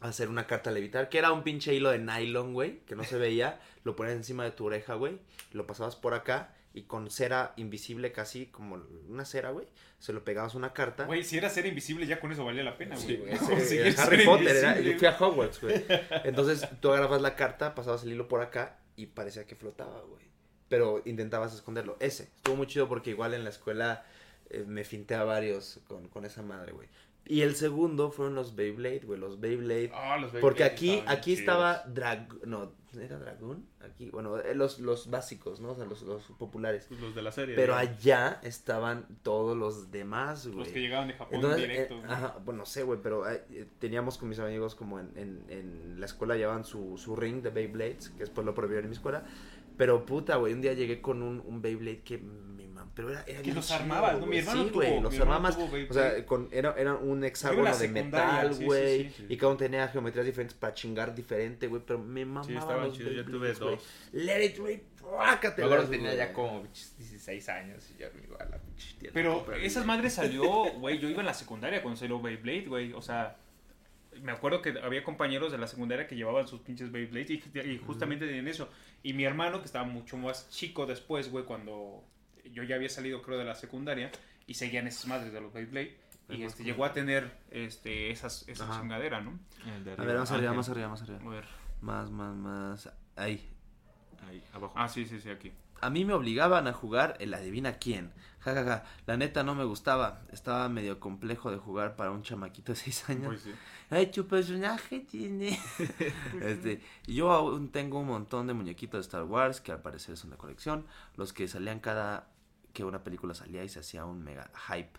hacer una carta levitar, que era un pinche hilo de nylon, güey, que no se veía, lo ponías encima de tu oreja, güey, lo pasabas por acá y con cera invisible casi, como una cera, güey, se lo pegabas una carta. Güey, si era ser invisible ya con eso valía la pena, güey. Sí, güey, ese- Harry Potter, era- yo fui a Hogwarts, güey. Entonces tú agarrabas la carta, pasabas el hilo por acá y parecía que flotaba, güey. Pero intentabas esconderlo. Ese, estuvo muy chido porque igual en la escuela eh, me finté a varios con, con esa madre, güey. Y el segundo fueron los Beyblade, güey, los Beyblade. Ah, los Porque Beyblade aquí, estaban aquí chidos. estaba Drag... No, ¿era Dragón? Aquí, bueno, eh, los, los básicos, ¿no? O sea, los, los populares. Pues Los de la serie. Pero allá estaban todos los demás, güey. Los que llegaban de Japón Entonces, directo. eh, ajá, bueno, no sé, güey, pero eh, teníamos con mis amigos como en, en, en la escuela llevaban su, su ring de Beyblades, que después lo prohibieron en mi escuela. Pero puta, güey, un día llegué con un, un Beyblade que mam, pero era, era Que los chido, armabas, ¿no? Mi hermano sí, tuvo- güey, mi los hermano armabas, tuvo o sea, con, era, era un hexágono de metal, sí, sí, güey, sí, sí. y cada uno tenía geometrías diferentes para chingar diferente, güey, pero me mamaban Sí, estaban los chidos. Yo tuve dos. Let it rip, las, que tenía ya como pinches 16 años y ya me iba a la pinche tienda. Pero esas madres salió, güey, yo iba en la secundaria cuando salió Beyblade, güey, o sea, me acuerdo que había compañeros de la secundaria que llevaban sus pinches Beyblades y, y justamente tenían eso. Y mi hermano, que estaba mucho más chico después, güey, cuando yo ya había salido, creo, de la secundaria, y seguían esas madres de los Beyblade, y Ajá. este, llegó a tener este, esas, esa Ajá. chingadera, ¿no? El de A ver, más arriba, Ángel. más arriba, más arriba. A ver. Más, más, más. Ahí. Ahí, abajo. Ah, sí, sí, sí, aquí. A mí me obligaban a jugar el adivina quién. Ja, ja, ja. La neta no me gustaba. Estaba medio complejo de jugar para un chamaquito de 6 años. Pues sí. Ay, tu personaje tiene. este, yo aún tengo un montón de muñequitos de Star Wars que al parecer son de colección. Los que salían cada que una película salía y se hacía un mega hype.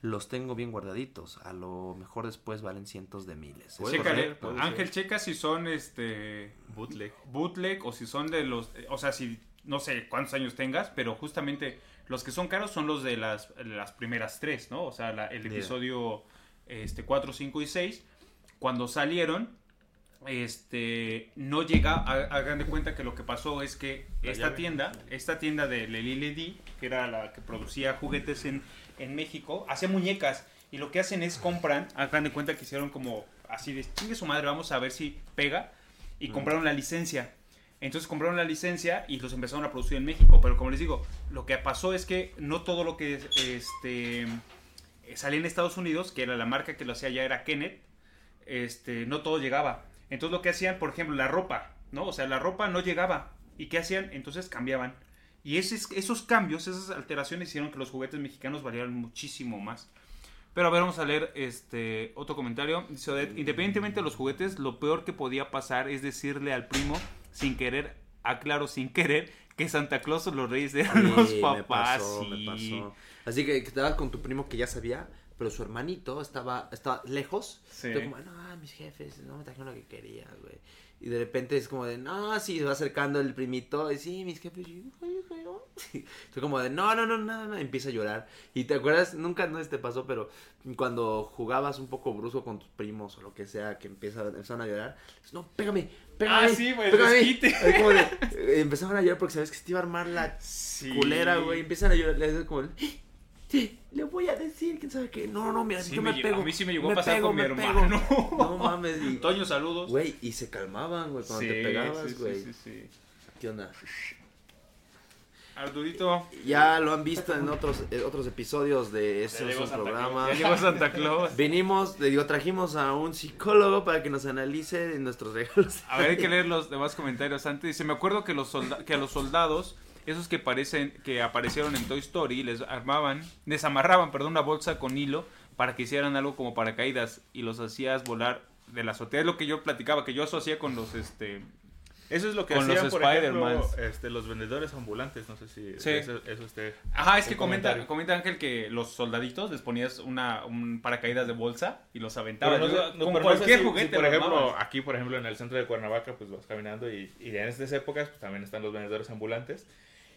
Los tengo bien guardaditos. A lo mejor después valen cientos de miles. Chécale, puede Ángel, checa si son este Bootleg. bootleg o si son de los, o sea, si no sé cuántos años tengas, pero justamente los que son caros son los de las, las primeras tres, ¿no? O sea, la- el Yeah. episodio este 4, 5 y 6, cuando salieron, este, no llega, ha- hagan de cuenta que lo que pasó es que La esta llave. tienda, esta tienda de Lely Ledy, que era la que producía juguetes en, en México, hacía muñecas y lo que hacen es compran, hagan de cuenta que hicieron como así de chingue su madre, vamos a ver si pega y compraron la licencia. Entonces compraron la licencia y los empezaron a producir en México, pero como les digo, lo que pasó es que no todo lo que este salía en Estados Unidos, que era la marca que lo hacía ya era Kenneth, este no todo llegaba. Entonces lo que hacían, por ejemplo, la ropa, ¿no? O sea, la ropa no llegaba. ¿Y qué hacían? Entonces cambiaban. Y esos, esos cambios, esas alteraciones hicieron que los juguetes mexicanos valieran muchísimo más. Pero a ver, vamos a leer este otro comentario. Dice Odette, independientemente de los juguetes, lo peor que podía pasar es decirle al primo, sin querer, aclaro, sin querer, que Santa Claus o los Reyes eran los Sí, me papás. me pasó. Así que estabas con tu primo que ya sabía, pero su hermanito estaba, estaba lejos. Sí. Entonces, como, no, mis jefes, no me trajeron lo que quería, güey. Y de repente es como de, no, sí, se va acercando el primito. Y sí, mis jefes, y. Fue como de, no, no, no, nada, no, empieza a llorar. Y te acuerdas, nunca no te pasó, pero cuando jugabas un poco brusco con tus primos o lo que sea, que empiezan, empezaron a llorar, dices, no, pégame, pégame. Ah, sí, güey, pégame". como de, eh, empezaban a llorar porque sabes que se te iba a armar la Sí. culera, güey. Empiezan a llorar, le como, el, sí, le voy a decir, quién sabe qué. No, no, mira, Sí yo me pego. a mí sí me llegó a pasar pego, con mi hermano. pego. No mames, y, Toño, saludos. güey, y se calmaban, güey, cuando Sí, te pegabas, sí, sí, güey. sí, sí. ¿Qué onda? Arturito. Ya lo han visto en otros eh, otros episodios de estos llegó un Santa programa. Claus, Ya llegó Santa Claus. Venimos, le digo, trajimos a un psicólogo para que nos analice nuestros regalos. A ver, hay que leer los demás comentarios antes. Dice, me acuerdo que, los solda- que a los soldados, esos que parecen, que aparecieron en Toy Story, les armaban, desamarraban, perdón, una bolsa con hilo para que hicieran algo como paracaídas y los hacías volar de la azotea. Es lo que yo platicaba, que yo asocié con los, este... Eso es lo que Con hacían, los por ejemplo, este, los vendedores ambulantes. No sé si Sí. eso, eso esté... Ajá, es que comenta, comenta Ángel que los soldaditos les ponías una, un paracaídas de bolsa y los aventabas. No, no, con cualquier si- si, juguete por lo ejemplo, armabas. aquí, por ejemplo, en el centro de Cuernavaca, pues vas caminando y, y en estas épocas pues, también están los vendedores ambulantes.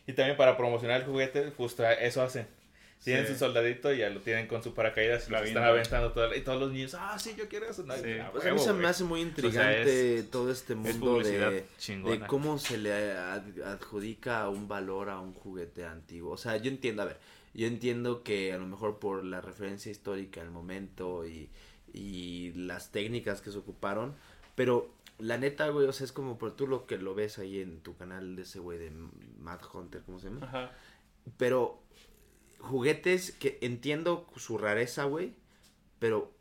Y también para promocionar el juguete, justo eso hacen. Tienen Sí. su soldadito y ya lo tienen con su paracaídas y La lo están aventando todo, y todos los niños, ah, sí, yo quiero eso. No, Sí. Pues a mí se me hace muy sea, intrigante es- todo este es mundo de, cómo se le ad- adjudica un valor a un juguete antiguo. O sea, yo entiendo, a ver, yo entiendo que a lo mejor por la referencia histórica, el momento y, y las técnicas que se ocuparon. Pero la neta, güey, o sea, es como por tú lo que lo ves ahí en tu canal de ese güey de Mad Hunter, ¿cómo se llama? Ajá. Pero juguetes que entiendo su rareza, güey, pero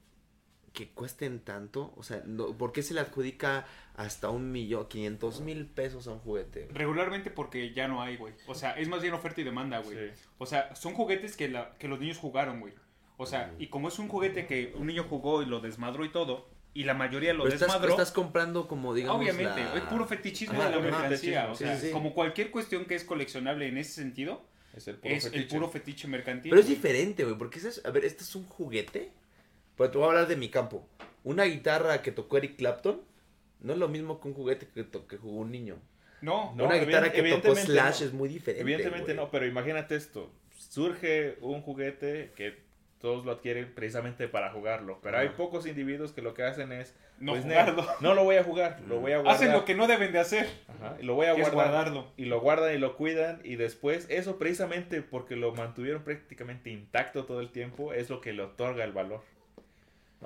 que cuesten tanto, o sea, no, ¿por qué se le adjudica hasta un millón, quinientos mil pesos a un juguete? Regularmente porque ya no hay, güey. O sea, es más bien oferta y demanda, güey. Sí. O sea, son juguetes que, la, que los niños jugaron, güey. O sea, y como es un juguete que un niño jugó y lo desmadró y todo, y la mayoría lo estás, desmadró, estás comprando como, digamos, obviamente, la- es puro fetichismo Ajá, de la mercancía. fetichismo, O sí, sea, sí, sí. como cualquier cuestión que es coleccionable en ese sentido, Es el puro es el fetiche. puro fetiche mercantil. Pero es güey. diferente, güey, porque es, a ver, este es un juguete. Pero te voy a hablar de mi campo. Una guitarra que tocó Eric Clapton no es lo mismo que un juguete que, to- que jugó un niño. No, No, Una guitarra que tocó Slash no. es muy diferente. Evidentemente güey. no, pero imagínate esto. Surge un juguete que todos lo adquieren precisamente para jugarlo. Pero hay pocos individuos que lo que hacen es... no pues, jugarlo. No lo voy a jugar, lo voy a guardar. Hacen lo que no deben de hacer. Ajá, y lo voy a que guardar. guardarlo. Y lo guardan y lo cuidan. Y después, eso precisamente porque lo mantuvieron prácticamente intacto todo el tiempo, es lo que le otorga el valor.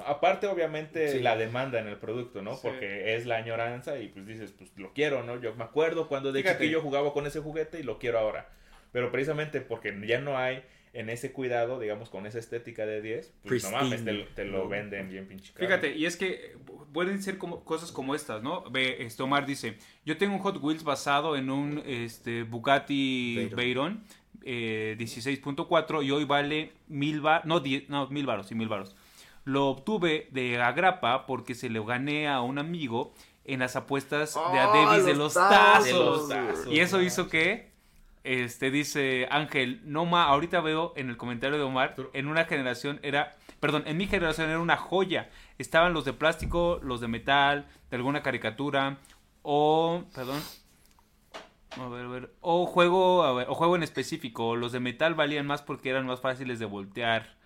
Aparte, obviamente, Sí. la demanda en el producto, ¿no? Sí. Porque es la añoranza y pues dices, pues lo quiero, ¿no? Yo me acuerdo cuando de Fíjate. chiquillo jugaba con ese juguete y lo quiero ahora. Pero precisamente porque ya no hay en ese cuidado, digamos, con esa estética de 10, pues no mames, te, lo- te lo No. venden bien pinche caro. Fíjate, y es que pueden ser como, cosas como estas, ¿no? Ve, este Omar dice, yo tengo un Hot Wheels basado en un este, Bugatti Veyron. Veyron eh, 16.4 y hoy vale mil bar, no, no, mil varos, sí, mil varos. Lo obtuve de agrapa porque se lo gané a un amigo en las apuestas de ¡Ah, Adebis de los los tazos! De los tazos. Y eso hizo que, este, dice Ángel, no ma, ahorita veo en el comentario de Omar, en una generación era, perdón, en mi generación era una joya. Estaban los de plástico, los de metal, de alguna caricatura, o, perdón, a ver, a ver, o juego, a ver, o juego en específico. Los de metal valían más porque eran más fáciles de voltear.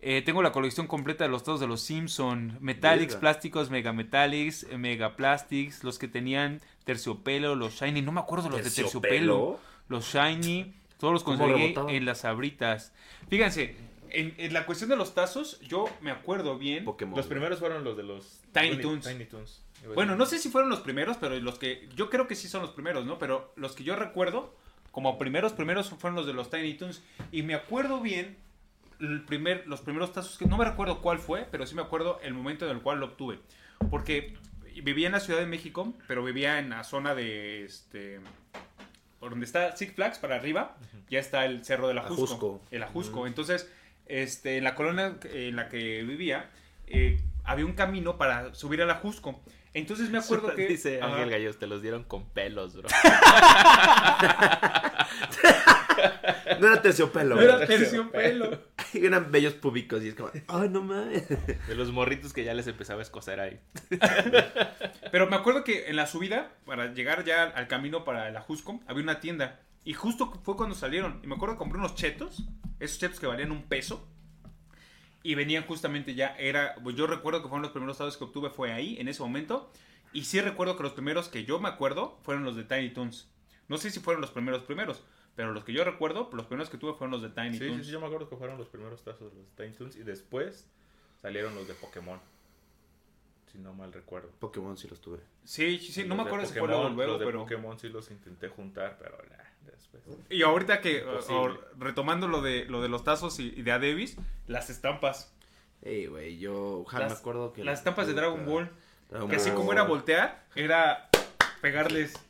Eh, tengo la colección completa de los todos de los Simpson, Metallics, plásticos, Mega Metallics, Mega Plastics, los que tenían terciopelo, los Shiny, no me acuerdo de los de terciopelo, los Shiny, todos los ¿Cómo conseguí en las abritas. Fíjense, en, en la cuestión de los tazos, yo me acuerdo bien. Pokémon. Los primeros fueron los de los Tiny Looney- Toons. Tiny Toons. Iba a Bueno, no sé si fueron los primeros, pero los que yo creo que sí son los primeros, ¿no? Pero los que yo recuerdo como primeros primeros fueron los de los Tiny Toons y me acuerdo bien el primer los primeros tazos que no me recuerdo cuál fue, pero sí me acuerdo el momento en el cual lo obtuve, porque vivía en la Ciudad de México, pero vivía en la zona de este por donde está Six Flags para arriba, ya está el Cerro del Ajusco, Ajusco. el Ajusco. Mm. Entonces, este en la colonia en la que vivía eh, había un camino para subir al Ajusco. Entonces me acuerdo que Dice. Ángel Gallos, te los dieron con pelos, bro. No era terciopelo. No era terciopelo. Eran bellos públicos y es como, ay, no mames. De los morritos que ya les empezaba a escocer ahí. Pero me acuerdo que en la subida, para llegar ya al camino para el Ajusco, había una tienda. Y justo fue cuando salieron. Y me acuerdo que compré unos chetos. Esos chetos que valían un peso. Y venían justamente ya. Era. pues yo recuerdo que fueron los primeros tazos que obtuve. Fue ahí, en ese momento. Y sí recuerdo que los primeros que yo me acuerdo fueron los de Tiny Toons. No sé si fueron los primeros primeros. Pero los que yo recuerdo, los primeros que tuve fueron los de Tiny Sí, sí, Toons. sí, yo me acuerdo que fueron los primeros tazos de los Tiny Toons y después salieron los de Pokémon. Si no mal recuerdo. Pokémon sí los tuve. Sí, sí, sí, no me de acuerdo si fue luego, luego, los de pero... Pokémon sí los intenté juntar, pero nah, después. Y ahorita que, o- retomando lo de, lo de los tazos y, y de Adebis, las estampas. Ey, güey, yo ja, Las- me acuerdo que... Las estampas de Dragon Ball. Dragon Que así Ball. como era voltear, era pegarles pega-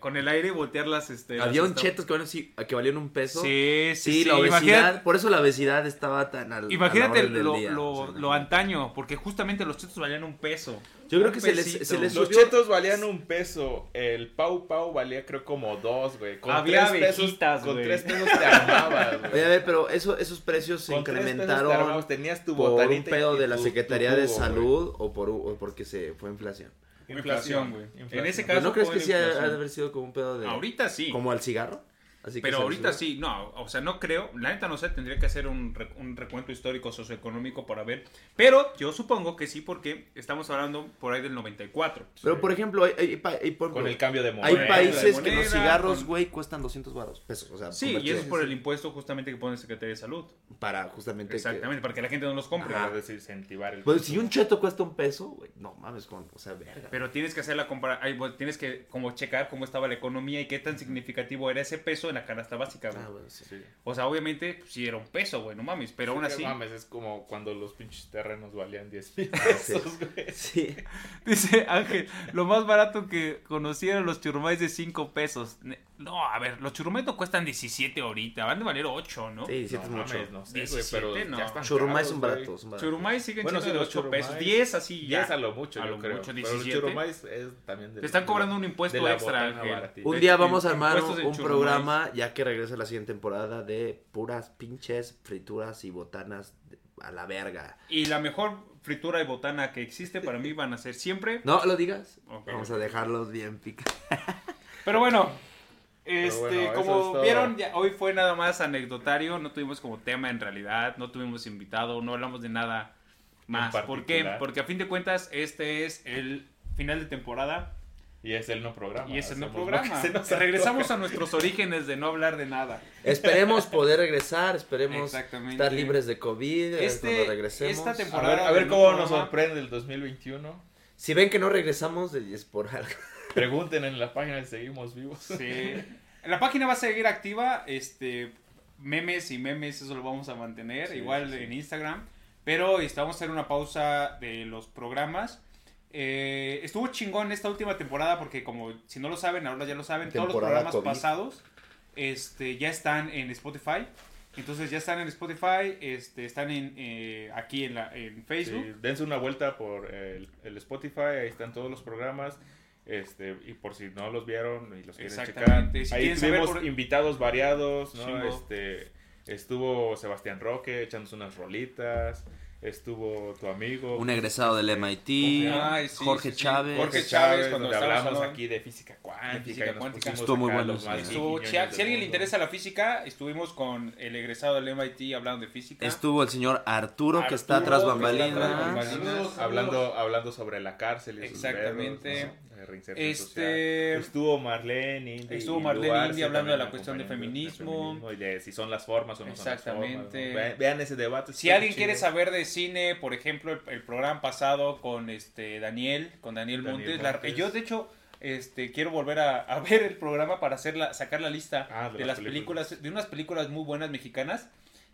con el aire y voltearlas. Este, las Había un chetos que valían, sí, que valían un peso. Sí, sí, Sí, sí. la obesidad, Imagínate, por eso la obesidad estaba tan al, a la imagínate lo, día, lo, o sea, lo imagínate. antaño, porque justamente los chetos valían un peso. Yo creo que se les, pesito. se les Los subió... chetos valían un peso. El Pau Pau valía creo como dos, güey. Con Había tres pesos, abejitas, Con güey. tres pesos te armabas, güey. Oye, a ver, pero eso, esos precios se Con tres pesos te incrementaron armabas, tenías tu por un pedo de la Secretaría tu de güey. Salud o, por, o porque se fue inflación. Inflación, güey. En ese ¿Pero caso. no crees que sí ha de haber sido como un pedo de... Ahorita sí. Como al cigarro? Así que Pero ahorita sí, no, o sea, no creo, la neta no sé, tendría que hacer un, re- un recuento histórico socioeconómico para ver, pero yo supongo que sí porque estamos hablando por ahí del 94. Pero por ejemplo, hay, hay hay por Con ejemplo, el cambio de hay moneda. países que los cigarros, con- güey, cuestan 200 baros, pesos, o sea, Sí, y eso es por el impuesto justamente que pone la Secretaría de Salud. para justamente que- Exactamente, para que la gente no los compre. Para desincentivar el Pues si un cheto cuesta un peso, güey, no mames, con, o sea, verga. Pero tienes que hacer la compara ay, bueno, tienes que como checar cómo estaba la economía y qué tan significativo era ese peso en la canasta básica, güey. Ah, bueno, sí. Sí. O sea, obviamente, pues, sí era un peso, güey, no mames, pero aún Sí, así... no mames, es como cuando los pinches terrenos valían 10 mil pesos, güey. Sí. Dice Ángel, lo más barato que conocí eran los churrumais de 5 pesos. No, a ver, los churrumais no cuestan 17 ahorita, van de valer 8, ¿no? Sí, sí, no es mucho. mames, no sé, güey, 17, pero no. ya están Churrumais caros, son baratos, son baratos. Churrumais siguen Bueno, siendo de los 8 pesos, churrumais- 10 así ya. 10 a lo mucho, A yo lo creo. mucho, Pero los 17. churrumais es también de Te están cobrando un impuesto extra. Un día vamos a armar un, programa, ya que regresa la siguiente temporada, de puras pinches frituras y botanas a la verga. Y la mejor fritura y botana que existe para mí van a ser siempre. No lo digas. Vamos a dejarlos bien picados. Pero bueno, este, bueno, como es vieron, ya- hoy fue nada más anecdotario, no tuvimos como tema en realidad, no tuvimos invitado, no hablamos de nada más. ¿Por qué? Porque a fin de cuentas este es el final de temporada Y es el no programa. y es el no programa. que se nos Regresamos a nuestros orígenes de no hablar de nada. Esperemos poder regresar, esperemos estar libres de COVID eh, Este- cuando regresemos. esta A temporada- ver, a ver cómo no nos programa. sorprende el 2021. Si ven que no regresamos, es por algo. Pregunten en la página si seguimos vivos. Sí. La página va a seguir activa, este memes y memes, eso lo vamos a mantener, Sí, igual sí, en Instagram. Pero este, vamos a hacer una pausa de los programas. Eh, estuvo chingón esta última temporada porque como si no lo saben, ahora ya lo saben, todos los Temporada programas COVID. pasados este, ya están en Spotify. Entonces ya están en Spotify, este, están en, eh, aquí en, la, en Facebook. Sí, dense una vuelta por el, el Spotify, ahí están todos los programas. Este, y por si no los vieron y los quieren checar. Si ahí tuvimos por- invitados variados, ¿no? Chingo. Este, estuvo Sebastián Roque echándose unas rolitas. Estuvo tu amigo. Un egresado del MIT, Ay, sí, Jorge sí, sí. Chávez. Jorge Chávez, cuando hablamos hablando aquí de física cuántica. física y nos cuántica. Estuvo muy bueno. Estuvo- si, a- alguien le interesa la física, estuvimos con el egresado del MIT hablando de física. Estuvo el señor Arturo, que está Arturo, que está tras bambalinas. Hablando, hablando sobre la cárcel y sus Exactamente. verbos, Este- social. Estuvo Marlene Indy Estuvo Marlene Indy hablando de la cuestión de feminismo. y de si son las formas o no son las formas. Exactamente. Vean, vean ese debate. Si alguien quiere saber de cine, por ejemplo, el, el programa pasado con este Daniel, con Daniel, Daniel Montes, la- yo de hecho este quiero volver a, a ver el programa para hacer la, sacar la lista Ah, de, de las las películas. películas. de unas películas muy buenas mexicanas.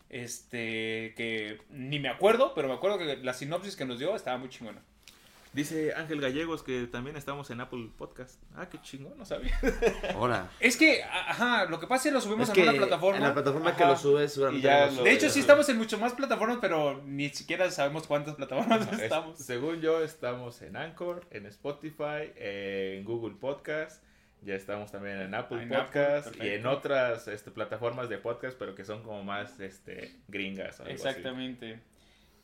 Este que ni me acuerdo, pero me acuerdo que la sinopsis que nos dio estaba muy chingona. Dice Ángel Gallegos que también estamos en Apple Podcast. Ah, qué chingón, no sabía. Ahora. Es que, ajá, lo que pasa es que lo subimos Es en que una plataforma. en la plataforma que lo subes, Y ya lo De hecho, sí estamos en mucho más plataformas, pero ni siquiera sabemos cuántas plataformas Es- estamos. según yo, estamos en Anchor, en Spotify, en Google Podcast. Ya estamos también en Apple En Apple, Podcast y en otras este, plataformas de podcast, pero que son como más este, gringas. o algo así.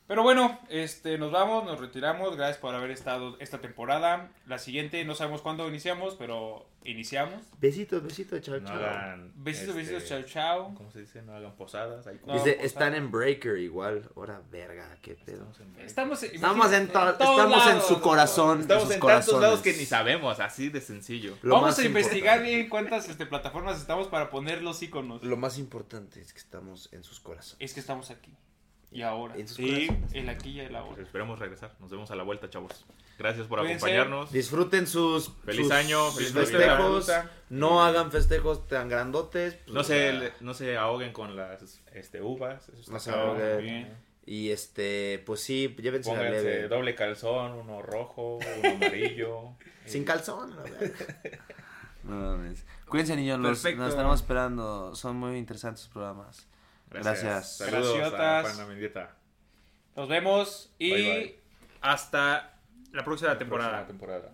Pero bueno, este, nos vamos, nos retiramos. Gracias por haber estado esta temporada. La siguiente, no sabemos cuándo iniciamos, pero iniciamos. Besitos, besitos, chao, No chao. hagan. Besitos, este, besitos, chao, chao. ¿Cómo se dice? No hagan posadas. Ahí No, Dice, pues, están en Breaker igual. Ahora, verga, qué pedo. Estamos en, Estamos, Estamos en, to- estamos en su corazón. Estamos sus en tantos lados que ni sabemos, así de sencillo. Lo Vamos a investigar importante- bien cuántas este, plataformas estamos para poner los iconos. Lo más importante es que estamos en sus corazones. Es que estamos aquí. Y ahora. En sus Sí, corazones. el aquí y el ahora. Pues esperemos regresar. Nos vemos a la vuelta, chavos. Gracias por Cuídense. acompañarnos. Disfruten sus, Feliz sus- año, sus feliz festejos. Navidad. No hagan festejos tan grandotes. pues, No se, no se ahoguen con las este, uvas. Eso está No se ahoguen. Bien. Y este, pues sí, llévense la Pónganse leve. doble calzón, uno rojo, uno amarillo. Sin Y- calzón, la verdad. No mames. Cuídense, niños. Los, Perfecto. nos estaremos esperando. Son muy interesantes sus programas. Gracias. Saludos Graciotas. a Juana Mendieta. Nos vemos y Bye, bye. hasta la próxima La temporada. próxima temporada.